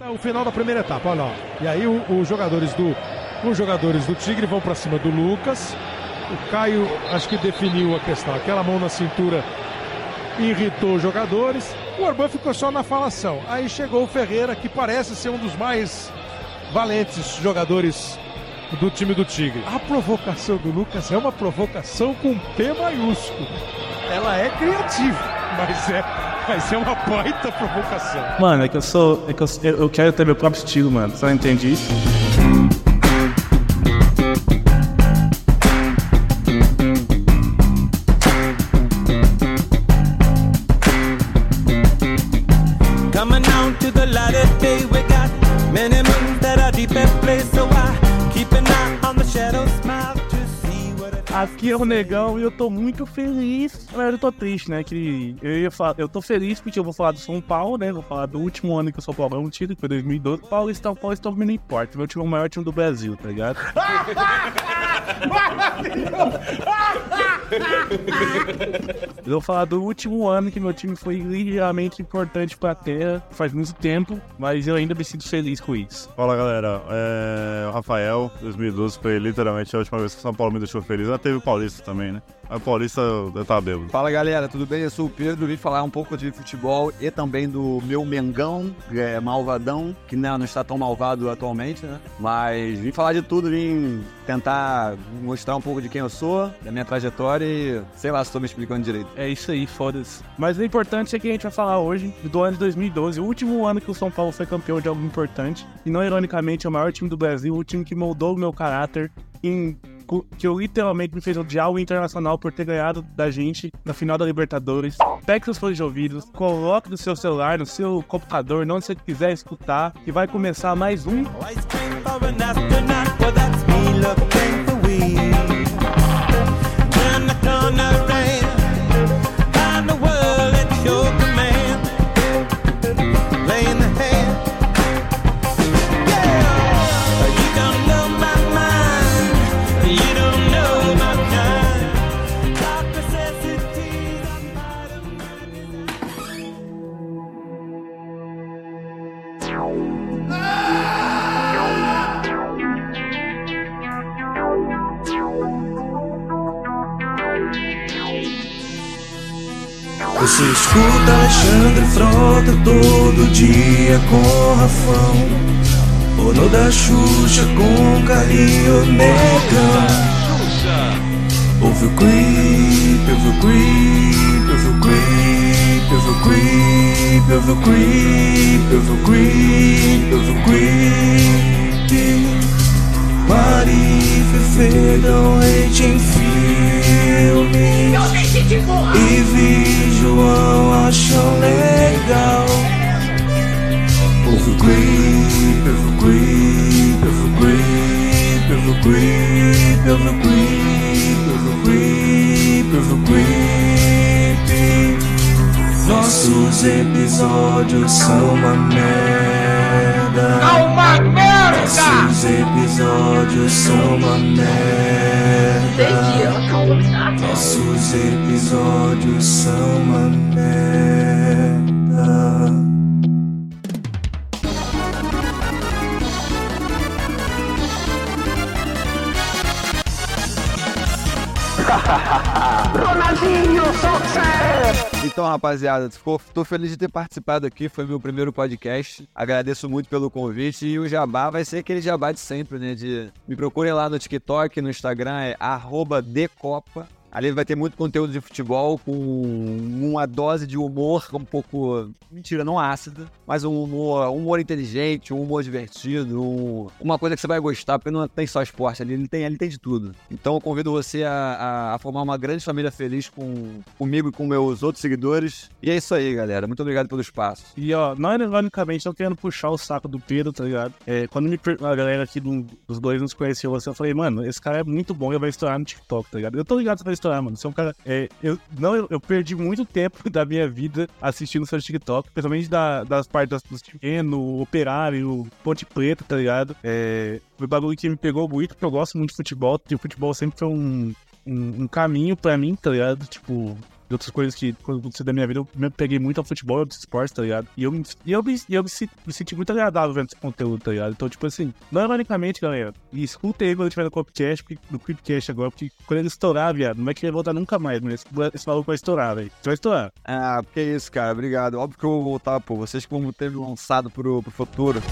É o final da primeira etapa, olha lá. E aí os jogadores do os jogadores do Tigre vão para cima do Lucas. O Caio acho que definiu a questão. Aquela mão na cintura irritou os jogadores. O Orbán ficou só na falação. Aí chegou o Ferreira, que parece ser um dos mais valentes jogadores do time do Tigre. A provocação do Lucas é uma provocação com P maiúsculo. Ela é criativa, mas é, mas é uma baita provocação. Mano, é que eu sou. É que eu, eu quero ter meu próprio estilo, mano. Você não entende isso? Aqui é o Negão e eu tô muito feliz. Verdade, eu tô triste, né? Que eu ia falar, eu tô feliz porque eu vou falar do São Paulo, né? Vou falar do último ano que o São Paulo é um título, que foi 2012. Paulistão, Paulistão me não importa. Meu time é o maior time do Brasil, tá ligado? eu vou falar do último ano que meu time foi ligeiramente importante pra terra. Faz muito tempo, mas eu ainda me sinto feliz com isso. Fala galera, é... Rafael, 2012 foi literalmente a última vez que o São Paulo me deixou feliz. Já teve Paulista também, né? A Paulista tá bêbado. Fala galera, tudo bem? Eu sou o Pedro, vim falar um pouco de futebol e também do meu Mengão, que é malvadão, que não, não está tão malvado atualmente, né? Mas vim falar de tudo, vim tentar mostrar um pouco de quem eu sou, da minha trajetória e sei lá se estou me explicando direito. É isso aí, foda-se. Mas o importante é que a gente vai falar hoje do ano de 2012, o último ano que o São Paulo foi campeão de algo importante. E não ironicamente, é o maior time do Brasil, o time que moldou o meu caráter em que eu literalmente me fez odiar o Internacional por ter ganhado da gente na final da Libertadores. Pegue seus fones de ouvidos, coloque no seu celular, no seu computador, onde você quiser escutar, que vai começar mais um. Alexandre Frota todo dia com Rafão. No da Xuxa com Calil Negão Ouve o creep, ouve o creep, ouve o creep, ouve o creep, ouve o creep, ouve o creep, ouve o creep Mari Fefe dão hate em filmes E vi João acham legal. Ouve o creep, ouve o creep, ouve o creep, ouve o creep, ouve o creep, ouve o creep, ouve o creep Nossos episódios são uma merda. É uma merda! Nossos episódios são uma merda. Nossos episódios são uma merda Ronaldinho, sucesso! Então, rapaziada, ficou, tô feliz de ter participado aqui. Foi meu primeiro podcast. Agradeço muito pelo convite. E o jabá vai ser aquele jabá de sempre, né? De me procurem lá no TikTok, no Instagram, é decopa. Ali vai ter muito conteúdo de futebol com uma dose de humor um pouco, mentira, não ácida, mas um humor, um humor inteligente, um humor divertido, um, uma coisa que você vai gostar, porque não tem só esporte ali, ele tem, ele tem de tudo. Então eu convido você a, a, a formar uma grande família feliz com, comigo e com meus outros seguidores. E é isso aí, galera. Muito obrigado pelo espaço. E ó, não ironicamente, não querendo puxar o saco do Pedro, tá ligado? É, quando me, a galera aqui do, dos dois nos conheceu, você, eu falei, mano, esse cara é muito bom e vai estourar no TikTok, tá ligado? Eu tô ligado que vai estourar, mano. Você é um cara. É, eu, não, eu, eu, perdi muito tempo da minha vida assistindo seu TikTok, principalmente da, das partes dos pequeno, operário, Ponte Preta, tá ligado? É, foi bagulho que me pegou muito, porque eu gosto muito de futebol, e o futebol sempre foi um, um, um caminho pra mim, tá ligado? Tipo, de outras coisas que, quando aconteceu da minha vida, eu me peguei muito ao futebol aos esportes, tá ligado? E eu, me- e eu, me, eu me, me senti muito agradável vendo esse conteúdo, tá ligado? Então, tipo assim, não ironicamente, galera, e escutem aí quando tiver no Copcast, no Creepcast agora, porque quando ele estourar, viado, não vai querer voltar nunca mais, mas esse, maluco vai estourar, velho. Vai estourar. Ah, que isso, cara. Obrigado. Óbvio que eu vou voltar, pô. Vocês que vão ter lançado pro, pro futuro.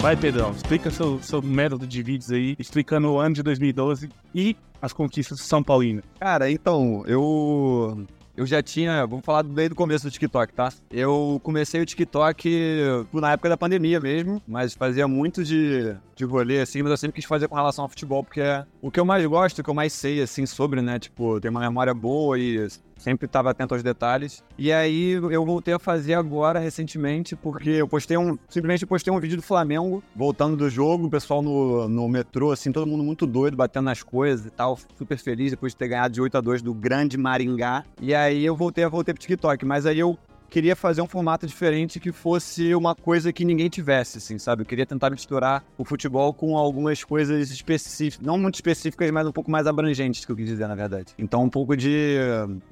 Vai, Pedrão, explica seu, seu método de vídeos aí, explicando o ano de 2012 e as conquistas do São Paulino. Cara, então, eu. Eu já tinha. Vamos falar desde o começo do TikTok, tá? Eu comecei o TikTok na época da pandemia mesmo, mas fazia muito de, de rolê, assim, mas eu sempre quis fazer com relação ao futebol, porque é o que eu mais gosto, o que eu mais sei, assim, sobre, né? Tipo, ter uma memória boa e sempre estava atento aos detalhes. E aí eu voltei a fazer agora, recentemente, porque eu postei um. Simplesmente postei um vídeo do Flamengo, voltando do jogo, o pessoal no, no metrô, assim, todo mundo muito doido, batendo nas coisas e tal, super feliz depois de ter ganhado de 8 a 2 do grande Maringá. E aí eu voltei, voltei pro TikTok, mas aí eu queria fazer um formato diferente que fosse uma coisa que ninguém tivesse, assim, sabe? Eu queria tentar misturar o futebol com algumas coisas específicas, não muito específicas, mas um pouco mais abrangentes, que eu quis dizer, na verdade. Então, um pouco de.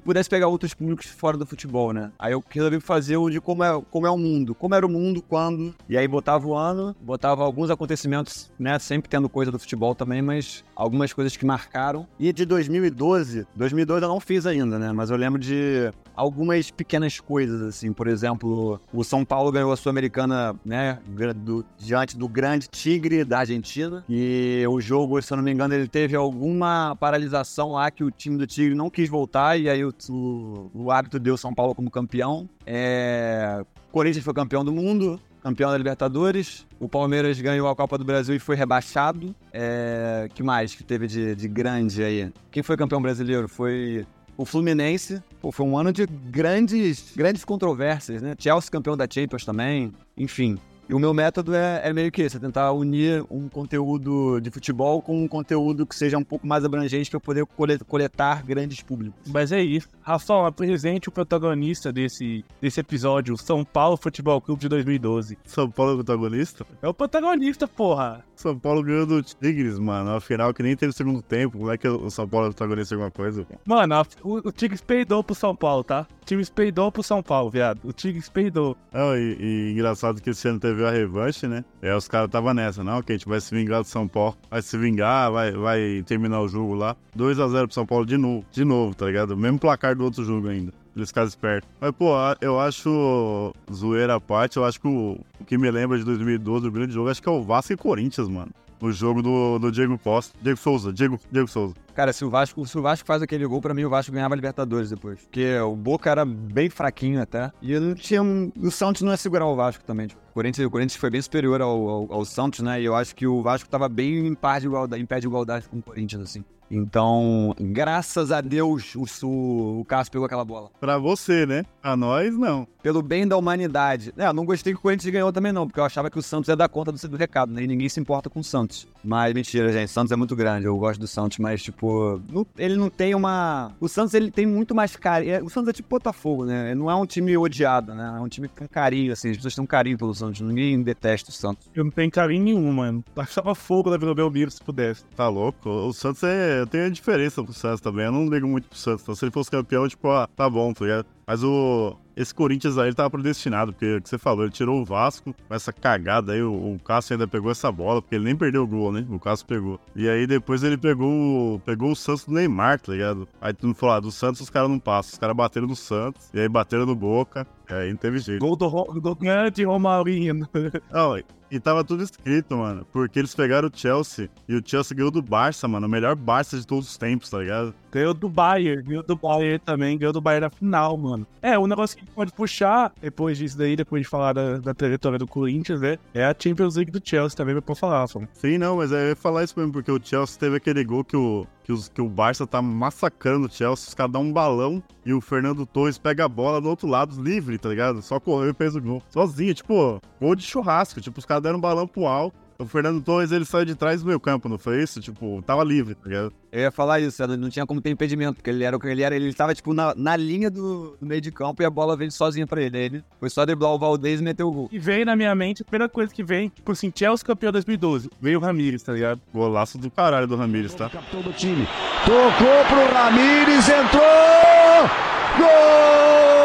pudesse pegar outros públicos fora do futebol, né? Aí eu resolvi fazer o de como é, como é o mundo, como era o mundo quando. E aí botava o ano, botava alguns acontecimentos, né? Sempre tendo coisa do futebol também, mas algumas coisas que marcaram. E de 2012, 2012 eu não fiz ainda, né? Mas eu lembro de algumas pequenas coisas, assim. Por exemplo, o São Paulo ganhou a Sul-Americana, né? do- diante do grande Tigre da Argentina. E o jogo, se eu não me engano, ele teve alguma paralisação lá que o time do Tigre não quis voltar. E aí o, o, o deu São Paulo como campeão. É... Corinthians foi campeão do mundo. Campeão da Libertadores. O Palmeiras ganhou a Copa do Brasil e foi rebaixado. É... que mais que teve de, de grande aí? Quem foi campeão brasileiro? Foi o Fluminense. Pô, foi um ano de grandes, grandes controvérsias, né? Chelsea campeão da Champions também. Enfim. E o meu método é, é meio que esse, é tentar unir um conteúdo de futebol com um conteúdo que seja um pouco mais abrangente para eu poder cole- coletar grandes públicos. Mas é isso. Rafael, apresente o protagonista desse, desse episódio, o São Paulo Futebol Clube de 2012. São Paulo é o protagonista? É o protagonista, porra. São Paulo ganhou do Tigres, mano. Afinal, que nem teve segundo tempo. Como é que o São Paulo é o protagonista de alguma coisa? Mano, o, o Tigres peidou pro São Paulo, tá? Tigres peidou pro São Paulo, viado. O Tigres peidou. Não, e, e engraçado que esse ano teve a revanche, né? É, os caras estavam nessa, não, que a gente vai se vingar do São Paulo. Vai se vingar, vai, vai terminar o jogo lá. 2x0 pro São Paulo de novo. De novo, tá ligado? Mesmo placar do outro jogo ainda. Eles ficaram espertos. Mas, pô, eu acho, zoeira à parte, eu acho que o, o que me lembra de 2012, o grande jogo, acho que é o Vasco e Corinthians, mano. O jogo do, do Diego Costa. Diego Souza, Diego, Diego Souza. Cara, se o Vasco, se o Vasco faz aquele gol, pra mim o Vasco ganhava a Libertadores depois. Porque o Boca era bem fraquinho até. E não tinha. um- O Santos não ia segurar o Vasco também. Tipo, Corinthians, o Corinthians foi bem superior ao, ao, ao Santos, né? E eu acho que o Vasco tava bem em par de igualdade, em pé de igualdade com o Corinthians, assim. Então, graças a Deus, o, o, o Cássio pegou aquela bola. Pra você, né? A nós, não. Pelo bem da humanidade. É, eu não gostei que o Corinthians ganhou também, não, porque eu achava que o Santos ia dar conta do, do recado, né? E ninguém se importa com o Santos. Mas mentira, gente. Santos é muito grande. Eu gosto do Santos, mas, tipo, não- ele não tem uma. O Santos, ele tem muito mais carinho. O Santos é tipo Botafogo, né? Não é um time odiado, né? É um time com carinho, assim. As pessoas têm um carinho pelo Santos. Ninguém detesta o Santos. Eu não tenho carinho nenhum, mano. Taxava fogo na Vila Belmiro se pudesse. Tá louco? O Santos é. Tem a diferença pro Santos também. Eu não ligo muito pro Santos. Então, se ele fosse campeão, tipo, ah, tá bom, tá ligado? Mas o. Esse Corinthians aí ele tava predestinado, porque o que você falou, ele tirou o Vasco com essa cagada aí. O, o Cássio ainda pegou essa bola, porque ele nem perdeu o gol, né? O Cássio pegou. E aí depois ele pegou, o- pegou o Santos do Neymar, tá ligado? Aí tu não falou, ah, do Santos os caras não passam. Os caras bateram no Santos, e aí bateram no Boca. E aí não teve jeito. Gol do, Ro- do grande Romarinho. Não, e tava tudo escrito, mano. Porque eles pegaram o Chelsea e o Chelsea ganhou do Barça, mano. O melhor Barça de todos os tempos, tá ligado? Ganhou do Bayern, ganhou do Bayern também, ganhou do Bayern na final, mano. É, o negócio que a gente pode puxar, depois disso daí, depois de falar da, da trajetória do Corinthians, né? É a Champions League do Chelsea também, pra falar, Rafa. Sim, não, mas eu ia falar isso mesmo, porque o Chelsea teve aquele gol que o, que os, que o Barça tá massacrando o Chelsea. Os caras dão um balão e o Fernando Torres pega a bola do outro lado, livre, tá ligado? Só correu e fez o gol. Sozinho, tipo, gol de churrasco. Tipo, os caras deram um balão pro alto. o Fernando Torres ele saiu de trás do meio campo, não foi isso? Tipo, tava livre, tá ligado? Eu ia falar isso, não tinha como ter impedimento, porque ele era o que ele era, ele tava, tipo, na, na linha do, do meio de campo e a bola veio sozinha pra ele. Aí Ele foi só driblar o Valdez e meter o gol. E veio na minha mente, a primeira coisa que vem, tipo assim, Chelsea campeão 2012. Veio o Ramires, tá ligado? Golaço do caralho do Ramires, tá? Capitão do time. Tocou pro Ramires, entrou! Gol!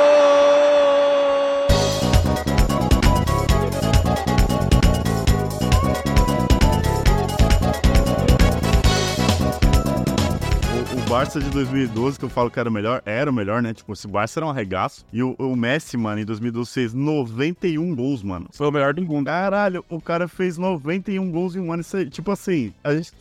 Barça de 2012, que eu falo que era o melhor, era o melhor, né? Tipo, esse Barça era um arregaço. E o, o Messi, mano, em 2012 fez 91 gols, mano. Foi o melhor do mundo. Caralho, o cara fez 91 gols em um ano. Isso aí, tipo assim, a gente,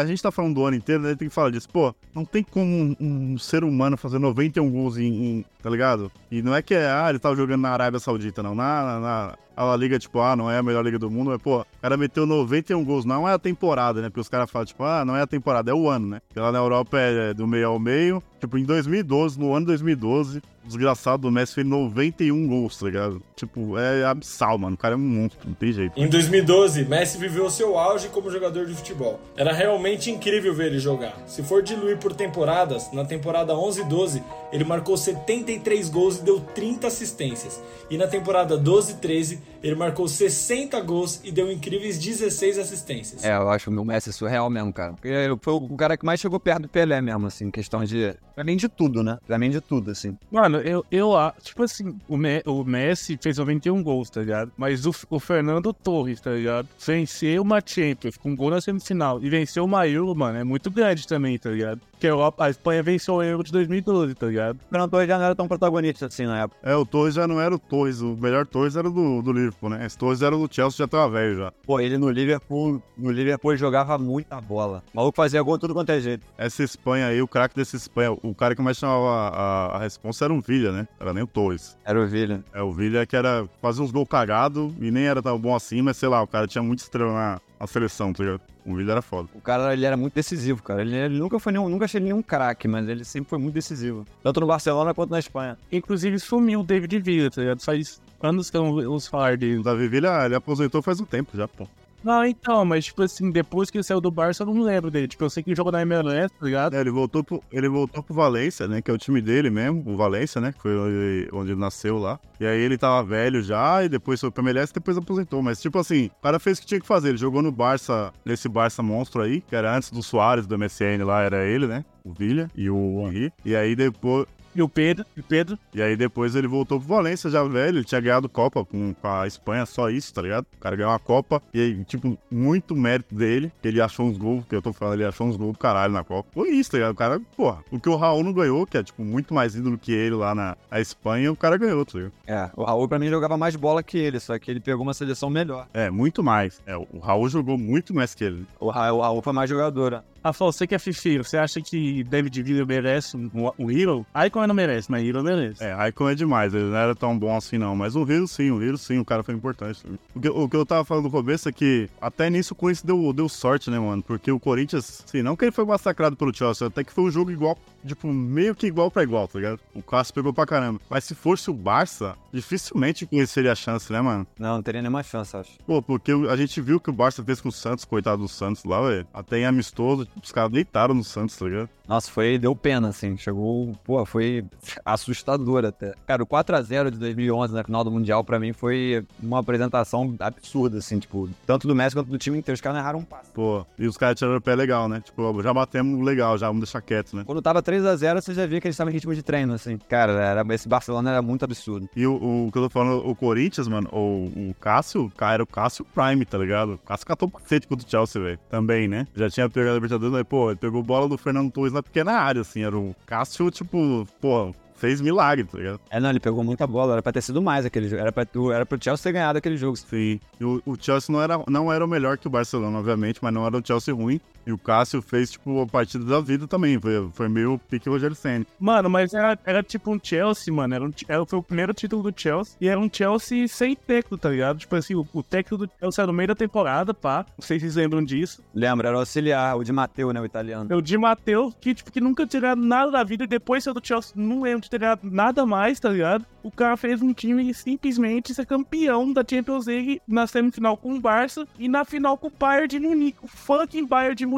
a gente tá falando do ano inteiro, né? Tem que falar disso. Pô, não tem como um, um ser humano fazer 91 gols em, em- Tá ligado? E não é que é, ah, ele tava jogando na Arábia Saudita, não. Na, na, na- a La Liga, tipo, ah, não é a melhor liga do mundo, mas, pô, o cara meteu 91 gols. Não é a temporada, né? Porque os caras falam, tipo, ah, não é a temporada, é o ano, né? Porque lá na Europa é do meio ao meio. Tipo, em 2012, no ano 2012, o desgraçado do Messi fez 91 gols, tá ligado? Tipo, é abissal, mano. O cara é um monstro, não tem jeito. Em 2012, Messi viveu seu auge como jogador de futebol. Era realmente incrível ver ele jogar. Se for diluir por temporadas, na temporada 11 e 12, ele marcou 73 gols e deu 30 assistências. E na temporada 12 e 13, ele marcou 60 gols e deu incríveis 16 assistências. É, eu acho o Messi surreal mesmo, cara. Porque foi o cara que mais chegou perto do Pelé mesmo, assim, questão de. Pra mim, de tudo, né? Pra mim, de tudo, assim. Mano, eu, eu tipo assim, o, Me- o Messi fez 91 gols, tá ligado? Mas o, o Fernando Torres, tá ligado? Venceu uma Champions com um gol na semifinal e venceu uma Euro, mano, é muito grande também, tá ligado? Porque a, Europa- a Espanha venceu a Euro de 2012, tá ligado? O Fernando Torres já não era tão protagonista assim na época. É, o Torres já não era o Torres. O melhor Torres era o do, do Liverpool, né? Esse Torres era o do Chelsea, já tava velho já. Pô, ele no Liverpool, no Liverpool ele jogava muita bola. O maluco fazia gol tudo quanto é jeito. Essa Espanha aí, o craque dessa Espanha, o cara que mais chamava a, a, a responsa era um Villa, né? Era nem o Torres. Era o Villa. É, o Villa que era fazer uns gols cagados e nem era tão bom assim, mas sei lá, o cara tinha muita estrela na, na seleção, tá ligado? O Villa era foda. O cara, ele era muito decisivo, cara. Ele, ele nunca foi nenhum, nunca achei ele nenhum craque, mas ele sempre foi muito decisivo. Tanto no Barcelona quanto na Espanha. Inclusive sumiu o David Villa, tá ligado? Faz anos que eu não ouço falar dele. O Davi Villa, ele aposentou faz um tempo já, pô. Não, então, mas tipo assim, depois que ele saiu do Barça, eu não lembro dele. Tipo, eu sei que ele jogou na MLS, tá ligado? É, ele voltou pro, ele voltou pro Valência, né? Que é o time dele mesmo, o Valência, né? Que foi onde, onde ele nasceu lá. E aí ele tava velho já, e depois foi pro MLS e depois aposentou. Mas, tipo assim, o cara fez o que tinha que fazer. Ele jogou no Barça, nesse Barça monstro aí, que era antes do Soares do MSN lá, era ele, né? O Villa e o Henry. E aí depois. E o Pedro, e o Pedro, E aí depois ele voltou pro Valência já velho, ele tinha ganhado Copa com, com a Espanha, só isso, tá ligado? O cara ganhou uma Copa e aí, tipo, muito mérito dele, que ele achou uns gols, que eu tô falando, ele achou uns gols do caralho na Copa. Foi isso, tá ligado? O cara, porra, o que o Raul não ganhou, que é, tipo, muito mais ídolo que ele lá na, na Espanha, o cara ganhou, tá ligado? É, o Raul pra mim jogava mais bola que ele, só que ele pegou uma seleção melhor. É, muito mais. É, o Raul jogou muito mais que ele. O Raul, o Raul foi mais jogador. Rafael, você que é fifeiro, você acha que David Villa merece um, um Hero? Icon não merece, mas Hero merece. É, Icon é demais, ele não era tão bom assim não, mas o Hero sim, o Hero sim, o cara foi importante. O que, o que eu tava falando no começo é que até nisso o Corinthians deu, deu sorte, né, mano? Porque o Corinthians, assim, não que ele foi massacrado pelo Chelsea, até que foi um jogo igual, tipo, meio que igual pra igual, tá ligado? O Cássio pegou pra caramba. Mas se fosse o Barça, dificilmente conheceria a chance, né, mano? Não, não teria nenhuma chance, acho. Pô, porque a gente viu que o Barça fez com o Santos, coitado do Santos lá, velho. Até em amistoso, os caras deitaram no Santos, tá ligado? Nossa, foi, deu pena, assim. Chegou, pô, foi assustador até. Cara, o 4x0 de 2011 na final do Mundial, pra mim, foi uma apresentação absurda, assim, tipo, tanto do Messi quanto do time inteiro. Os caras não erraram um passo. Pô, e os caras tiraram o pé legal, né? Tipo, já batemos legal, já vamos deixar quieto, né? Quando tava 3x0, você já via que eles estavam em ritmo de treino, assim. Cara, era, esse Barcelona era muito absurdo. E o, o que eu tô falando, o Corinthians, mano, o, o Cássio, cara, era o Cássio Prime, tá ligado? O Cássio catou pra cacete contra o Chelsea, velho. Também, né? Já tinha pegado a Libertadores, mas, pô, ele pegou bola do Fernando Torres na pequena área, assim. Era o Cássio, tipo, pô, fez milagre, tá ligado? É, não, ele pegou muita bola. Era pra ter sido mais aquele jogo. Era pra, era pro Chelsea ter ganhado aquele jogo. Sim. E o, o Chelsea não era, não era o melhor que o Barcelona, obviamente, mas não era o Chelsea ruim. E o Cássio fez, tipo, a partida da vida também. Foi, foi meio pique Roger Senna. Mano, mas era, era tipo um Chelsea, mano. Era um, era, foi o primeiro título do Chelsea. E era um Chelsea sem técnico, tá ligado? Tipo assim, o, o técnico do Chelsea era no meio da temporada, pá. Não sei se vocês lembram disso. Lembra, era o auxiliar, o de Mateu, né, o italiano. É O Di Matteo, que, tipo, que nunca tinha ganhado nada da vida. E depois saiu do Chelsea, não lembro de ter ganhado nada mais, tá ligado? O o cara fez um time simplesmente ser campeão da Champions League na semifinal com o Barça e na final com o Bayern de Munique, o fucking Bayern de Munique.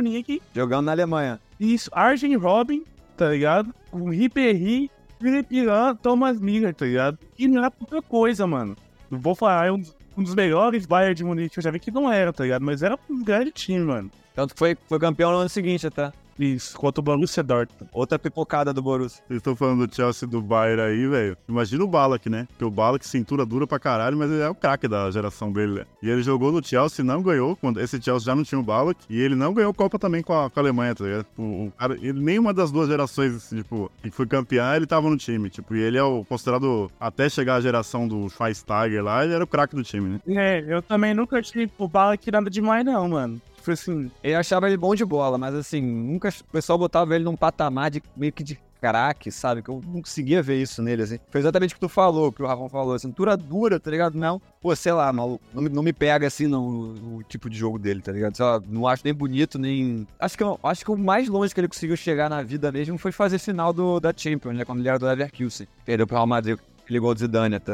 Jogando na Alemanha. Isso, Arjen Robin, tá ligado? Com Ribéry, Felipe Lan, Thomas Miller, tá ligado? E não era pouca coisa, mano. Não vou falar, é um dos, um dos melhores Bayern de Munique que eu já vi que não era, tá ligado? Mas era um grande time, mano. Tanto que foi, foi campeão no ano seguinte até. Isso, contra o Borussia Dortmund. Outra pipocada do Borussia. Vocês estão falando do Chelsea do Bayern aí, velho. Imagina o Ballack, né? Porque o Ballack, cintura dura pra caralho, mas ele é o craque da geração dele, né? E ele jogou no Chelsea e não ganhou. Quando esse Chelsea já não tinha o Ballack. E ele não ganhou Copa também com a, com a Alemanha, tá ligado? O, o cara, ele, nenhuma das duas gerações, assim, tipo, que foi campeã, ele tava no time. Tipo, e ele é o considerado, até chegar a geração do Schweinsteiger lá, ele era o craque do time, né? É, eu também nunca achei o Ballack nada demais, não, mano. Tipo assim, Eu achava ele bom de bola, mas assim, nunca o pessoal botava ele num patamar de meio que de craque, sabe? Que eu não conseguia ver isso nele, assim. Foi exatamente o que tu falou, que o Rafão falou. Cintura dura, tá ligado? Não, pô, sei lá, maluco. Não, não me pega assim, não, o, o tipo de jogo dele, tá ligado? Lá, não acho nem bonito, nem. Acho que, acho que o mais longe que ele conseguiu chegar na vida mesmo foi fazer final do, da Champions, né? Quando ele era do Leverkusen. Perdeu pro Real Madrid, gol do Zidane até.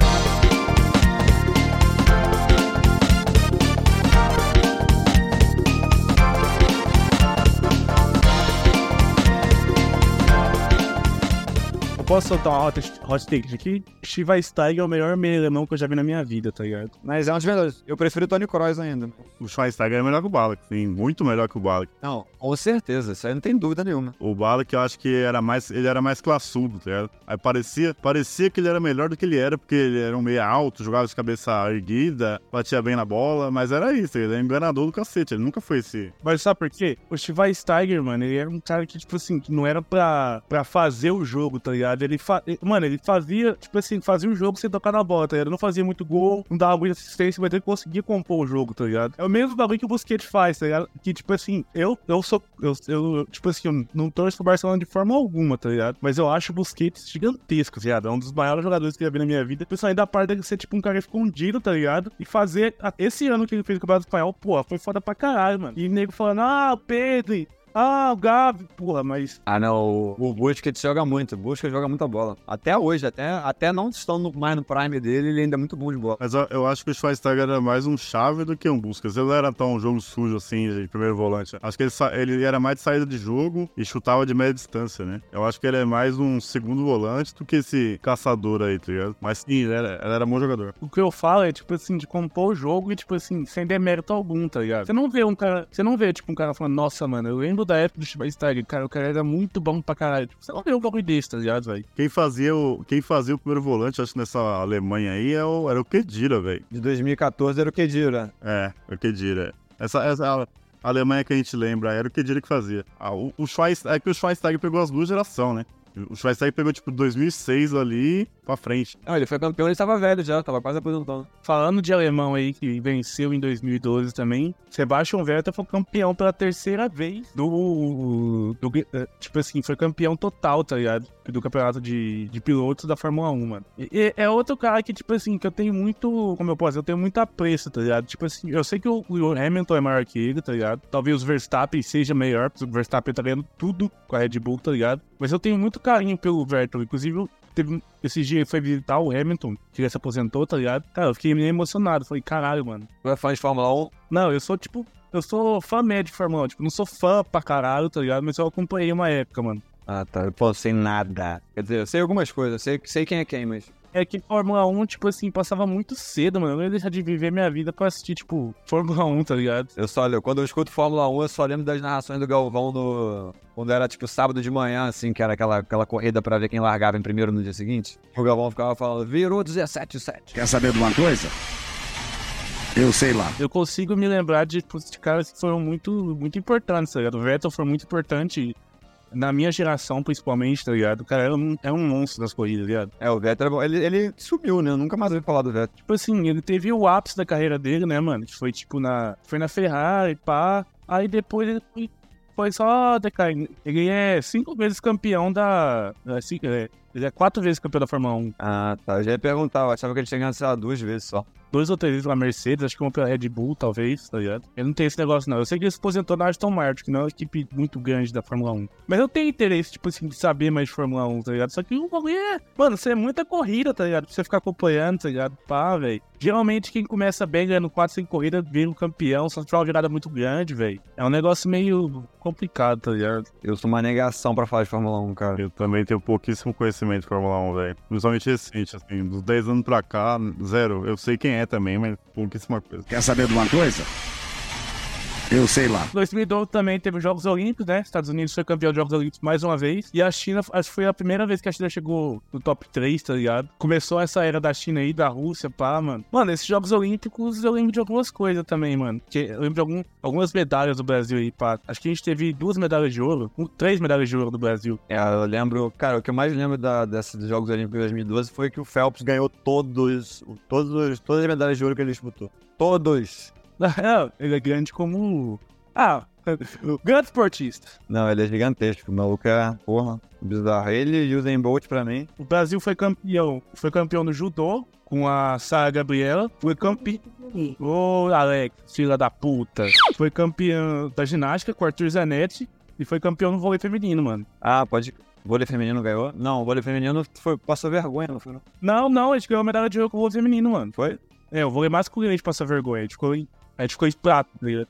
Posso soltar uma hot, hot take aqui? Schweinsteiger é o melhor meio alemão que eu já vi na minha vida, tá ligado? Mas é um dos melhores. Eu prefiro o Tony Kroos ainda. O Schweinsteiger é melhor que o Ballack, sim. Muito melhor que o Ballack. Não, com certeza. Isso aí não tem dúvida nenhuma. O Ballack, eu acho que era mais, ele era mais classudo, tá ligado? Aí parecia, parecia que ele era melhor do que ele era, porque ele era um meio alto, jogava de cabeça erguida, batia bem na bola, mas era isso, ele era enganador do cacete, ele nunca foi esse. Mas sabe por quê? O Schweinsteiger, mano, ele era um cara que, tipo assim, que não era pra, pra fazer o jogo, tá ligado? Ele, fa... mano, ele fazia, tipo assim, fazia o jogo sem tocar na bola, tá ligado? Não fazia muito gol, não dava muita assistência, mas ele conseguia compor o jogo, tá ligado? É o mesmo bagulho que o Busquets faz, tá ligado? Que, tipo assim, eu, eu sou, eu, eu, tipo assim, eu não torço pro Barcelona de forma alguma, tá ligado? Mas eu acho o Busquets gigantesco, tá ligado? É um dos maiores jogadores que eu já vi na minha vida. Principalmente da parte dele ser, tipo, um cara escondido, tá ligado? E fazer, esse ano que ele fez o Campeonato Espanhol, pô, foi foda pra caralho, mano. E nego falando, ah, Pedro, ah, o Gavi, porra, mas Ah, não, o, o Busquets joga muito, o Busquets joga muita bola. Até hoje, até, até não estando mais no prime dele, ele ainda é muito bom de bola. Mas eu, eu acho que o Schweinsteiger era mais um chave do que um Busquets. Ele não era tão um jogo sujo assim, de primeiro volante. Acho que ele, ele era mais de saída de jogo e chutava de média distância, né? Eu acho que ele é mais um segundo volante do que esse caçador aí, tá ligado? Mas sim, ele era, ele era bom jogador. o que eu falo é, tipo assim, de compor o jogo e, tipo assim, sem demérito algum, tá ligado? Você não vê um cara, você não vê, tipo, um cara falando, nossa, mano, eu lembro da época do Schweinsteiger, cara, o cara era muito bom pra caralho. Tipo, você não vê um bagulho desse, tá ligado, velho? Quem fazia o, quem fazia o primeiro volante, acho que nessa Alemanha aí, é o- era o Kedira, velho. De 2014 era o Kedira. É, o Kedira. Essa, essa a Alemanha que a gente lembra era o Kedira que fazia. Ah, o, o Schweinsteiger, é que o Schweinsteiger pegou as duas gerações, né? O Schweinsteiger pegou, tipo, 2006 ali pra frente. Não, ele foi campeão, ele estava velho já, tava quase aposentando. Falando de alemão aí, que venceu em 2012 também, Sebastian Vettel foi campeão pela terceira vez do, do- eh, Tipo assim, foi campeão total, tá ligado? Do campeonato de, de pilotos da Fórmula 1, mano. E, e é outro cara que, tipo assim, que eu tenho muito. Como eu posso dizer, eu tenho muito apreço, tá ligado? Tipo assim, eu sei que o, o Hamilton é maior que ele, tá ligado? Talvez o Verstappen seja melhor, porque o Verstappen tá ganhando tudo com a Red Bull, tá ligado? Mas eu tenho muito carinho pelo Vettel, inclusive. Eu- Teve, esses dias ele foi visitar o Hamilton, que ele se aposentou, tá ligado? Cara, eu fiquei meio emocionado. Falei, caralho, mano. Tu é fã de Fórmula 1? Não, eu sou tipo. Eu sou fã médio de Fórmula 1. Tipo, não sou fã pra caralho, tá ligado? Mas eu acompanhei uma época, mano. Ah, tá. Eu posso sem nada. Quer dizer, eu sei algumas coisas, sei, sei quem é quem, mas. É que Fórmula 1, tipo assim, passava muito cedo, mano. Eu não ia deixar de viver minha vida pra assistir, tipo, Fórmula 1, tá ligado? Eu só olho, quando eu escuto Fórmula 1, eu só lembro das narrações do Galvão no. Quando era tipo sábado de manhã, assim, que era aquela, aquela corrida pra ver quem largava em primeiro no dia seguinte. O Galvão ficava falando, virou 17-7. Quer saber de uma coisa? Eu sei lá. Eu consigo me lembrar de, tipo, de caras que foram muito, muito importantes, tá ligado? O Vettel foi muito importante na minha geração, principalmente, tá ligado? O cara era um, é um monstro das corridas, tá ligado? É, o Vettel, era bom. ele, ele sumiu, né? Eu nunca mais ouvi falar do Vettel. Tipo assim, ele teve o ápice da carreira dele, né, mano? Que foi, tipo, na. Foi na Ferrari, pá. Aí depois ele foi, foi só decaindo. Ele é cinco vezes campeão da. é, é, ele é quatro vezes campeão da Fórmula 1. Ah, tá. Eu já ia perguntar, eu achava que ele tinha ganhado, sei lá, duas vezes só. Dois ou três vezes pela Mercedes, acho que uma pela Red Bull, talvez, tá ligado? Ele não tem esse negócio, não. Eu sei que ele se aposentou na Aston Martin, que não é uma equipe muito grande da Fórmula 1. Mas eu tenho interesse, tipo assim, de saber mais de Fórmula 1, tá ligado? Só que o bagulho é. Mano, você é muita corrida, tá ligado? Pra você ficar acompanhando, tá ligado? Pá, velho. Geralmente quem começa bem ganhando 4, 5 corridas vira um campeão, só se tiver uma virada muito grande, velho. É um negócio meio complicado, tá ligado? Eu sou uma negação pra falar de Fórmula 1, cara. Eu também tenho pouquíssimo conhecimento de Fórmula 1, velho. Principalmente recente, assim, dos 10 anos pra cá, zero. Eu sei quem é também, mas pouquíssima coisa. Quer saber de uma coisa? Eu sei lá. 2012 também teve os Jogos Olímpicos, né? Estados Unidos foi campeão dos Jogos Olímpicos mais uma vez. E a China, acho que foi a primeira vez que a China chegou no top 3, tá ligado? Começou essa era da China aí, da Rússia, pá, mano. Mano, esses Jogos Olímpicos eu lembro de algumas coisas também, mano. Que eu lembro de algum, algumas medalhas do Brasil aí, pá. Acho que a gente teve duas medalhas de ouro, um- três medalhas de ouro do Brasil. É, eu lembro, cara, o que eu mais lembro da, dessa, dos Jogos Olímpicos de 2012 foi que o Phelps ganhou todos, todos, todas as medalhas de ouro que ele disputou. Todos. Não, ele é grande como. Ah, grande esportista. Não, ele é gigantesco. O maluco é, porra, bizarro. Ele e o Usain Bolt pra mim. O Brasil foi campeão. Foi campeão no judô com a Sara Gabriela. Foi campeão. Ô, Alex, filha da puta. Foi campeão da ginástica com o Arthur Zanetti. E foi campeão no vôlei feminino, mano. Ah, pode. O vôlei feminino ganhou? Não, o vôlei feminino foi, passou vergonha, não foi? Não? Não, não, a gente ganhou a medalha de ouro com o vôlei feminino, mano. Foi? É, o vôlei masculino a gente passou vergonha. A gente ficou em, a gente ficou em tá ligado?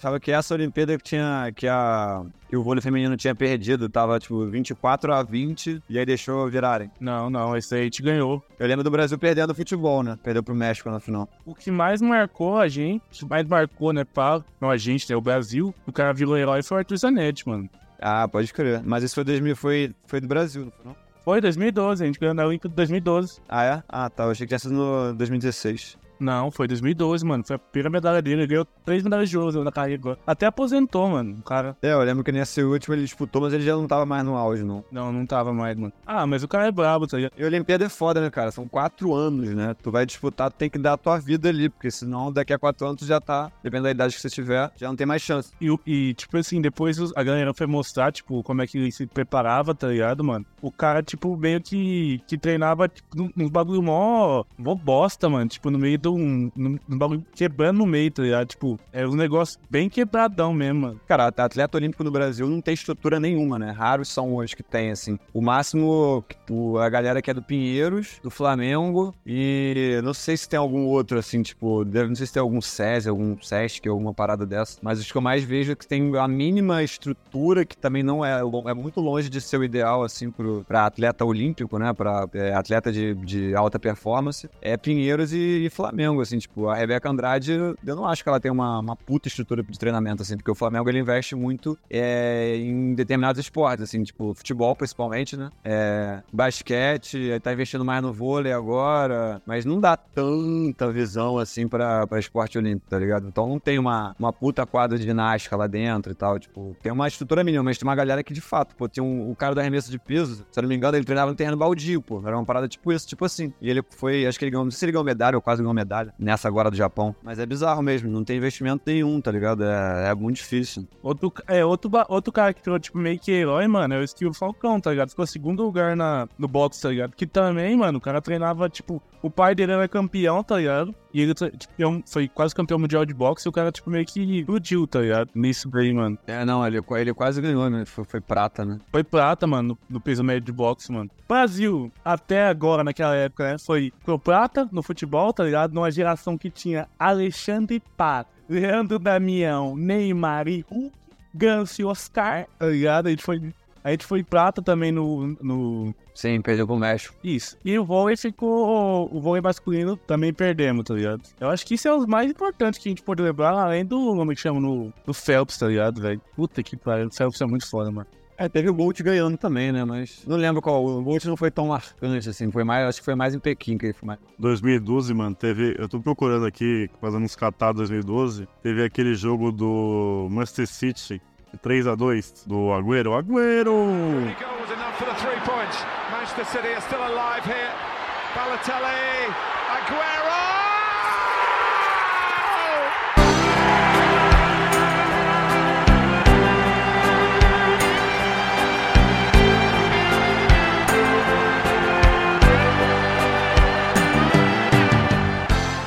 Achava que essa Olimpíada que tinha. que, a, que o vôlei feminino tinha perdido. Tava tipo 24 a 20 e aí deixou virarem. Não, não, esse aí a gente ganhou. Eu lembro do Brasil perdendo o futebol, né? Perdeu pro México na final. O que mais marcou a gente, o que mais marcou, né, pá, não a gente, né, o Brasil, o cara virou herói foi o Arthur Zanetti, mano. Ah, pode crer. Mas isso foi 2000, foi, foi do Brasil, não foi não? Foi 2012, a gente ganhou na Olimpíada de 2012. Ah, é? Ah, tá. Eu achei que tinha sido no 2016. Não, foi 2012, mano. Foi a primeira medalha dele. Ele ganhou três medalhas de ouro na carreira agora. Até aposentou, mano. O cara. É, eu lembro que nesse último ele disputou, mas ele já não tava mais no auge, não. Não, não tava mais, mano. Ah, mas o cara é brabo, tá ligado? E a Olimpíada é foda, né, cara? São quatro anos, né? Tu vai disputar, tu tem que dar a tua vida ali, porque senão daqui a quatro anos tu já tá, dependendo da idade que você tiver, já não tem mais chance. E, e, tipo assim, depois a galera foi mostrar, tipo, como é que ele se preparava, tá ligado, mano? O cara, tipo, meio que, que treinava, tipo, nos bagulho mó, mó bosta, mano. Tipo, no meio de um. Num, num bagulho quebrando no meio, tá ligado? Tipo, é um negócio bem quebradão mesmo, mano. Cara, atleta olímpico no Brasil não tem estrutura nenhuma, né? Raros são os que tem, assim. O máximo, o- a galera que é do Pinheiros, do Flamengo, e não sei se tem algum outro, assim, tipo, não sei se tem algum SESI, algum SESC, alguma parada dessa. Mas os que eu mais vejo é que tem a mínima estrutura, que também não é, é muito longe de ser o ideal, assim, pro, pra atleta olímpico, né? Pra é, atleta de, de alta performance. É Pinheiros e, e Flamengo, assim, tipo, a Rebeca Andrade, eu não acho que ela tem uma, uma puta estrutura de treinamento, assim, porque o Flamengo ele investe muito é, em determinados esportes, assim, tipo, futebol principalmente, né? É, basquete, tá investindo mais no vôlei agora, mas não dá tanta visão, assim, pra, pra esporte olímpico, tá ligado? Então não tem uma, uma puta quadra de ginástica lá dentro e tal, tipo, tem uma estrutura mínima, mas tem uma galera que de fato, pô, tem um, o cara do arremesso de peso, se eu não me engano, ele treinava no terreno baldio, pô, era uma parada tipo isso, tipo assim. E ele foi, acho que ele ganhou, não sei se ele ganhou medalha ou quase ganhou medalha nessa agora do Japão, mas é bizarro mesmo, não tem investimento nenhum, tá ligado? É, é muito difícil. Outro, é, outro, outro cara que ficou, tipo, meio que herói, mano, é o Steve Falcão, tá ligado? Ficou segundo lugar na, no boxe, tá ligado? Que também, mano, o cara treinava, tipo, o pai dele era campeão, tá ligado? E ele tipo, campeão- foi quase campeão mundial de boxe e o cara, tipo, meio que explodiu, tá ligado? Nisso daí, mano. É, não, ele, ele quase ganhou, né? Foi, foi prata, né? Foi prata, mano, no, no peso médio de boxe, mano. Brasil, até agora, naquela época, né? Foi, foi prata no futebol, tá ligado? Numa geração que tinha Alexandre Pato, Leandro Damião, Neymar e Hulk, Ganso e Oscar, tá ligado? A gente foi, a gente foi prata também no, no... Sim, perdeu pro México. Isso. E o vôlei ficou... O vôlei masculino também perdemos, tá ligado? Eu acho que isso é os mais importantes que a gente pode lembrar, além do, como é que chama, no, do Phelps, tá ligado, velho? Puta que pariu, o Phelps é muito foda, mano. É, teve o Bolt ganhando também, né? Mas não lembro qual. O Bolt não foi tão marcante, assim. Foi mais, acho que foi mais em Pequim que ele foi mais. 2012, mano, teve. Eu tô procurando aqui, fazendo uns catados 2012. Teve aquele jogo do Manchester City, 3x2, do Agüero. Agüero! Manchester City are still alive here. Balotelli, Aguero!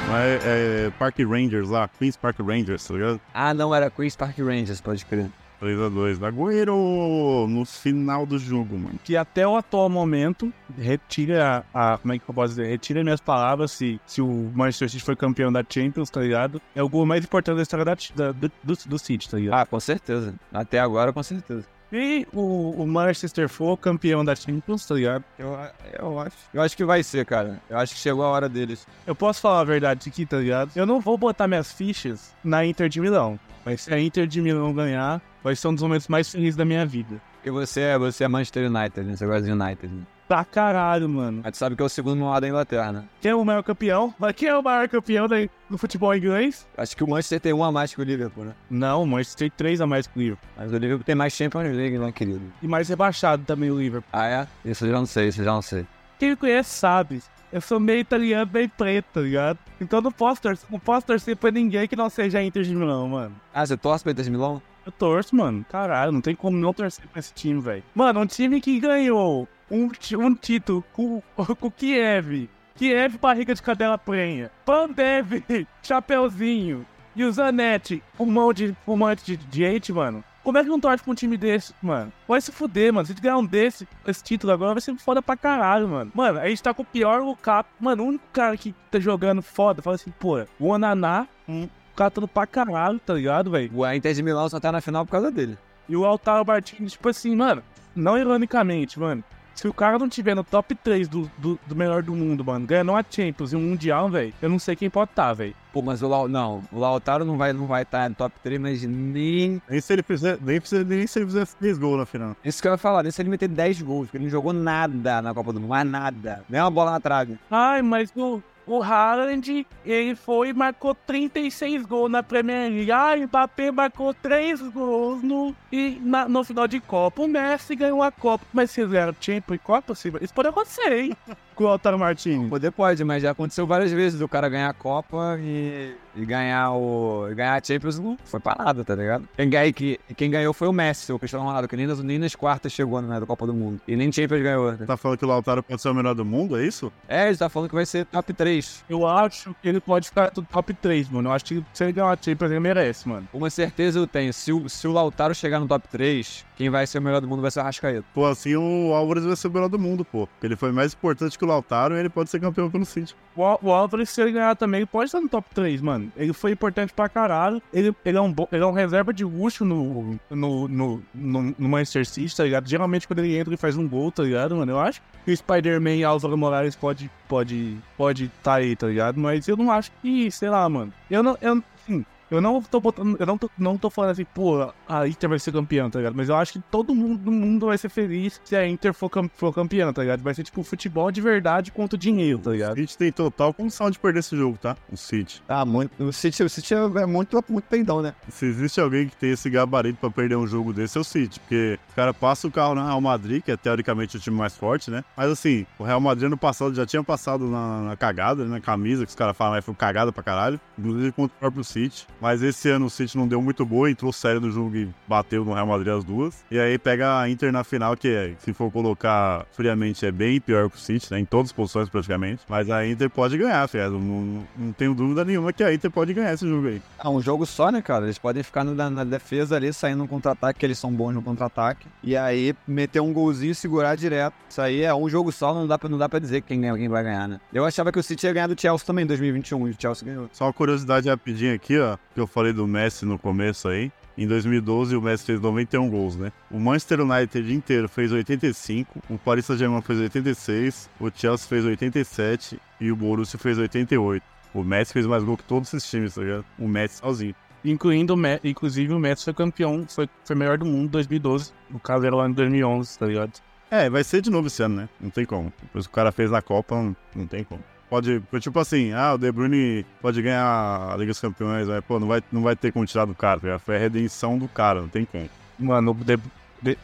Mas é, Park Rangers lá, Queens Park Rangers, tá ligado? Ah, não, era Queen's Park Rangers, pode crer. 3x2. Agüero no final do jogo, mano. que até o atual momento, retira a, a- Como é que eu posso dizer? Retira minhas palavras se, se o Manchester City foi campeão da Champions, tá ligado? É o gol mais importante da história da, da- do, do, do City, tá ligado? Ah, com certeza. Até agora, com certeza. E o, o Manchester foi campeão da Champions, tá ligado? Eu, eu acho. Eu acho que vai ser, cara. Eu acho que chegou a hora deles. Eu posso falar a verdade aqui, tá ligado? Eu não vou botar minhas fichas na Inter de Milão. Mas se a Inter de Milão ganhar, vai ser um dos momentos mais felizes da minha vida. E você é, você é Manchester United, né? Você gosta de United, né? Pra caralho, mano. Mas tu sabe que é o segundo maior da Inglaterra, né? Quem é o maior campeão? Mas quem é o maior campeão da- do futebol inglês? Acho que o Manchester tem um a mais que o Liverpool, né? Não, o Manchester tem três a mais que o Liverpool. Mas o Liverpool tem mais Champions League, né, querido? E mais rebaixado também o Liverpool. Ah, é? Isso eu já não sei, isso eu já não sei. Quem me conhece sabe. Eu sou meio italiano, bem preto, tá ligado? Então não posso torcer, não posso torcer pra ninguém que não seja Inter de Milão, mano. Ah, você torce pra Inter de Milão? Eu torço, mano. Caralho, não tem como não torcer pra esse time, velho. Mano, um time que ganhou um, um título com, com Kiev. Kiev, barriga de cadela prenha. Pandev, chapeuzinho. E o Zanetti, pulmão de fumante de, hate, mano. Como é que não torce pra um time desse, mano? Vai se fuder, mano. Se gente ganhar um desse, esse título agora, vai ser foda pra caralho, mano. Mano, a gente tá com o pior Lukaku. Mano, o único cara que tá jogando foda, fala assim, pô, o Ananá, um cara todo pra caralho, tá ligado, velho? O Inter de Milão só tá na final por causa dele. E o Altaro Martins, tipo assim, mano, não ironicamente, mano. Se o cara não tiver no top 3 do, do, do melhor do mundo, mano, ganhando uma Champions e um Mundial, velho, eu não sei quem pode estar, tá, velho. Pô, mas o Lau... Não, o Lautaro não vai não vai estar no top 3, mas nem... Nem se ele fizer, nem, se- nem se ele fizer 3 gols na final. Isso que eu ia falar, nem se ele meter 10 gols, porque ele não jogou nada na Copa do Mundo, mais nada. Nem uma bola na trave. Ai, mas o, o Haaland, ele foi e marcou 36 gols na Premier League. Ai, o Mbappé marcou 3 gols no, e na- no final de Copa. O Messi ganhou a Copa. Mas se fizeram Champions e Copa, sim, isso pode acontecer, hein? Com o Altaro Martins. Poder pode, mas já aconteceu várias vezes o cara ganhar a Copa e, e ganhar o. e ganhar a Champions não foi pra nada, tá ligado? Quem, ganha, que, quem ganhou foi o Messi, o Cristiano Ronaldo, que nem nas, nem nas quartas chegou né, da Copa do Mundo. E nem Champions ganhou. Tá falando que o Lautaro pode ser o melhor do mundo, é isso? É, ele tá falando que vai ser top 3. Eu acho que ele pode ficar do top 3, mano. Eu acho que se ele ganhar uma Champions, ele merece, mano. Uma certeza eu tenho, se o, se o Lautaro chegar no top 3, quem vai ser o melhor do mundo vai ser o Rascaeta. Pô, assim o Álvares vai ser o melhor do mundo, pô. Porque ele foi mais importante que o Lautaro e ele pode ser campeão pelo City. O, Al- o Álvares, se ele ganhar também, ele pode estar no top 3, mano. Ele foi importante pra caralho. Ele, ele, é, um, bo- ele é um reserva de luxo no, no, no, no, no Manchester City, tá ligado? Geralmente quando ele entra, ele faz um gol, tá ligado, mano? Eu acho que o Spider-Man e Álvaro Morales pode pode pode tá aí, tá ligado? Mas eu não acho que, sei lá, mano. Eu não, eu, assim, eu não tô botando, eu não tô, não tô falando assim, pô, a Inter vai ser campeã, tá ligado? Mas eu acho que todo mundo do mundo vai ser feliz se a Inter for, cam- for campeã, tá ligado? Vai ser tipo futebol de verdade contra o dinheiro, tá O ligado? City tem total condição de perder esse jogo, tá? O City. Ah, muito. O City, o City é muito, muito peidão, né? Se existe alguém que tem esse gabarito pra perder um jogo desse, é o City. Porque o cara passa o carro no Real Madrid, que é teoricamente o time mais forte, né? Mas assim, o Real Madrid no passado já tinha passado na, na cagada, né? na camisa, que os caras falam, mas foi cagada pra caralho. Inclusive contra o próprio City. Mas esse ano o City não deu muito boa, entrou sério no jogo e bateu no Real Madrid as duas. E aí pega a Inter na final, que é, se for colocar friamente, é bem pior que o City, né? Em todas as posições praticamente. Mas a Inter pode ganhar, Fred. Não, não, tenho dúvida nenhuma que a Inter pode ganhar esse jogo aí. Ah, um jogo só, né, cara? Eles podem ficar na, na defesa ali, saindo no contra-ataque, que eles são bons no contra-ataque. E aí, meter um golzinho e segurar direto. Isso aí é um jogo só, não dá pra, não dá pra dizer quem, quem vai ganhar, né? Eu achava que o City ia ganhar do Chelsea também em 2021, e o Chelsea ganhou. Só uma curiosidade rapidinha aqui, ó, que eu falei do Messi no começo aí. Em 2012 o Messi fez 91 gols, né? O Manchester United inteiro fez 85, o Paris Saint-Germain fez 86, o Chelsea fez 87 e o Borussia fez 88. O Messi fez mais gol que todos esses times, tá ligado? O Messi sozinho. Incluindo inclusive o Messi foi campeão, foi, foi melhor do mundo em 2012. O caso era lá em 2011, tá ligado? É, vai ser de novo esse ano, né? Não tem como. Depois que o cara fez na Copa, não tem como. Pode, tipo assim, ah, o De Bruyne pode ganhar a Liga dos Campeões, mas, pô, não vai, não vai ter como tirar do cara, tá? Foi a redenção do cara, não tem como. Mano, o De, de,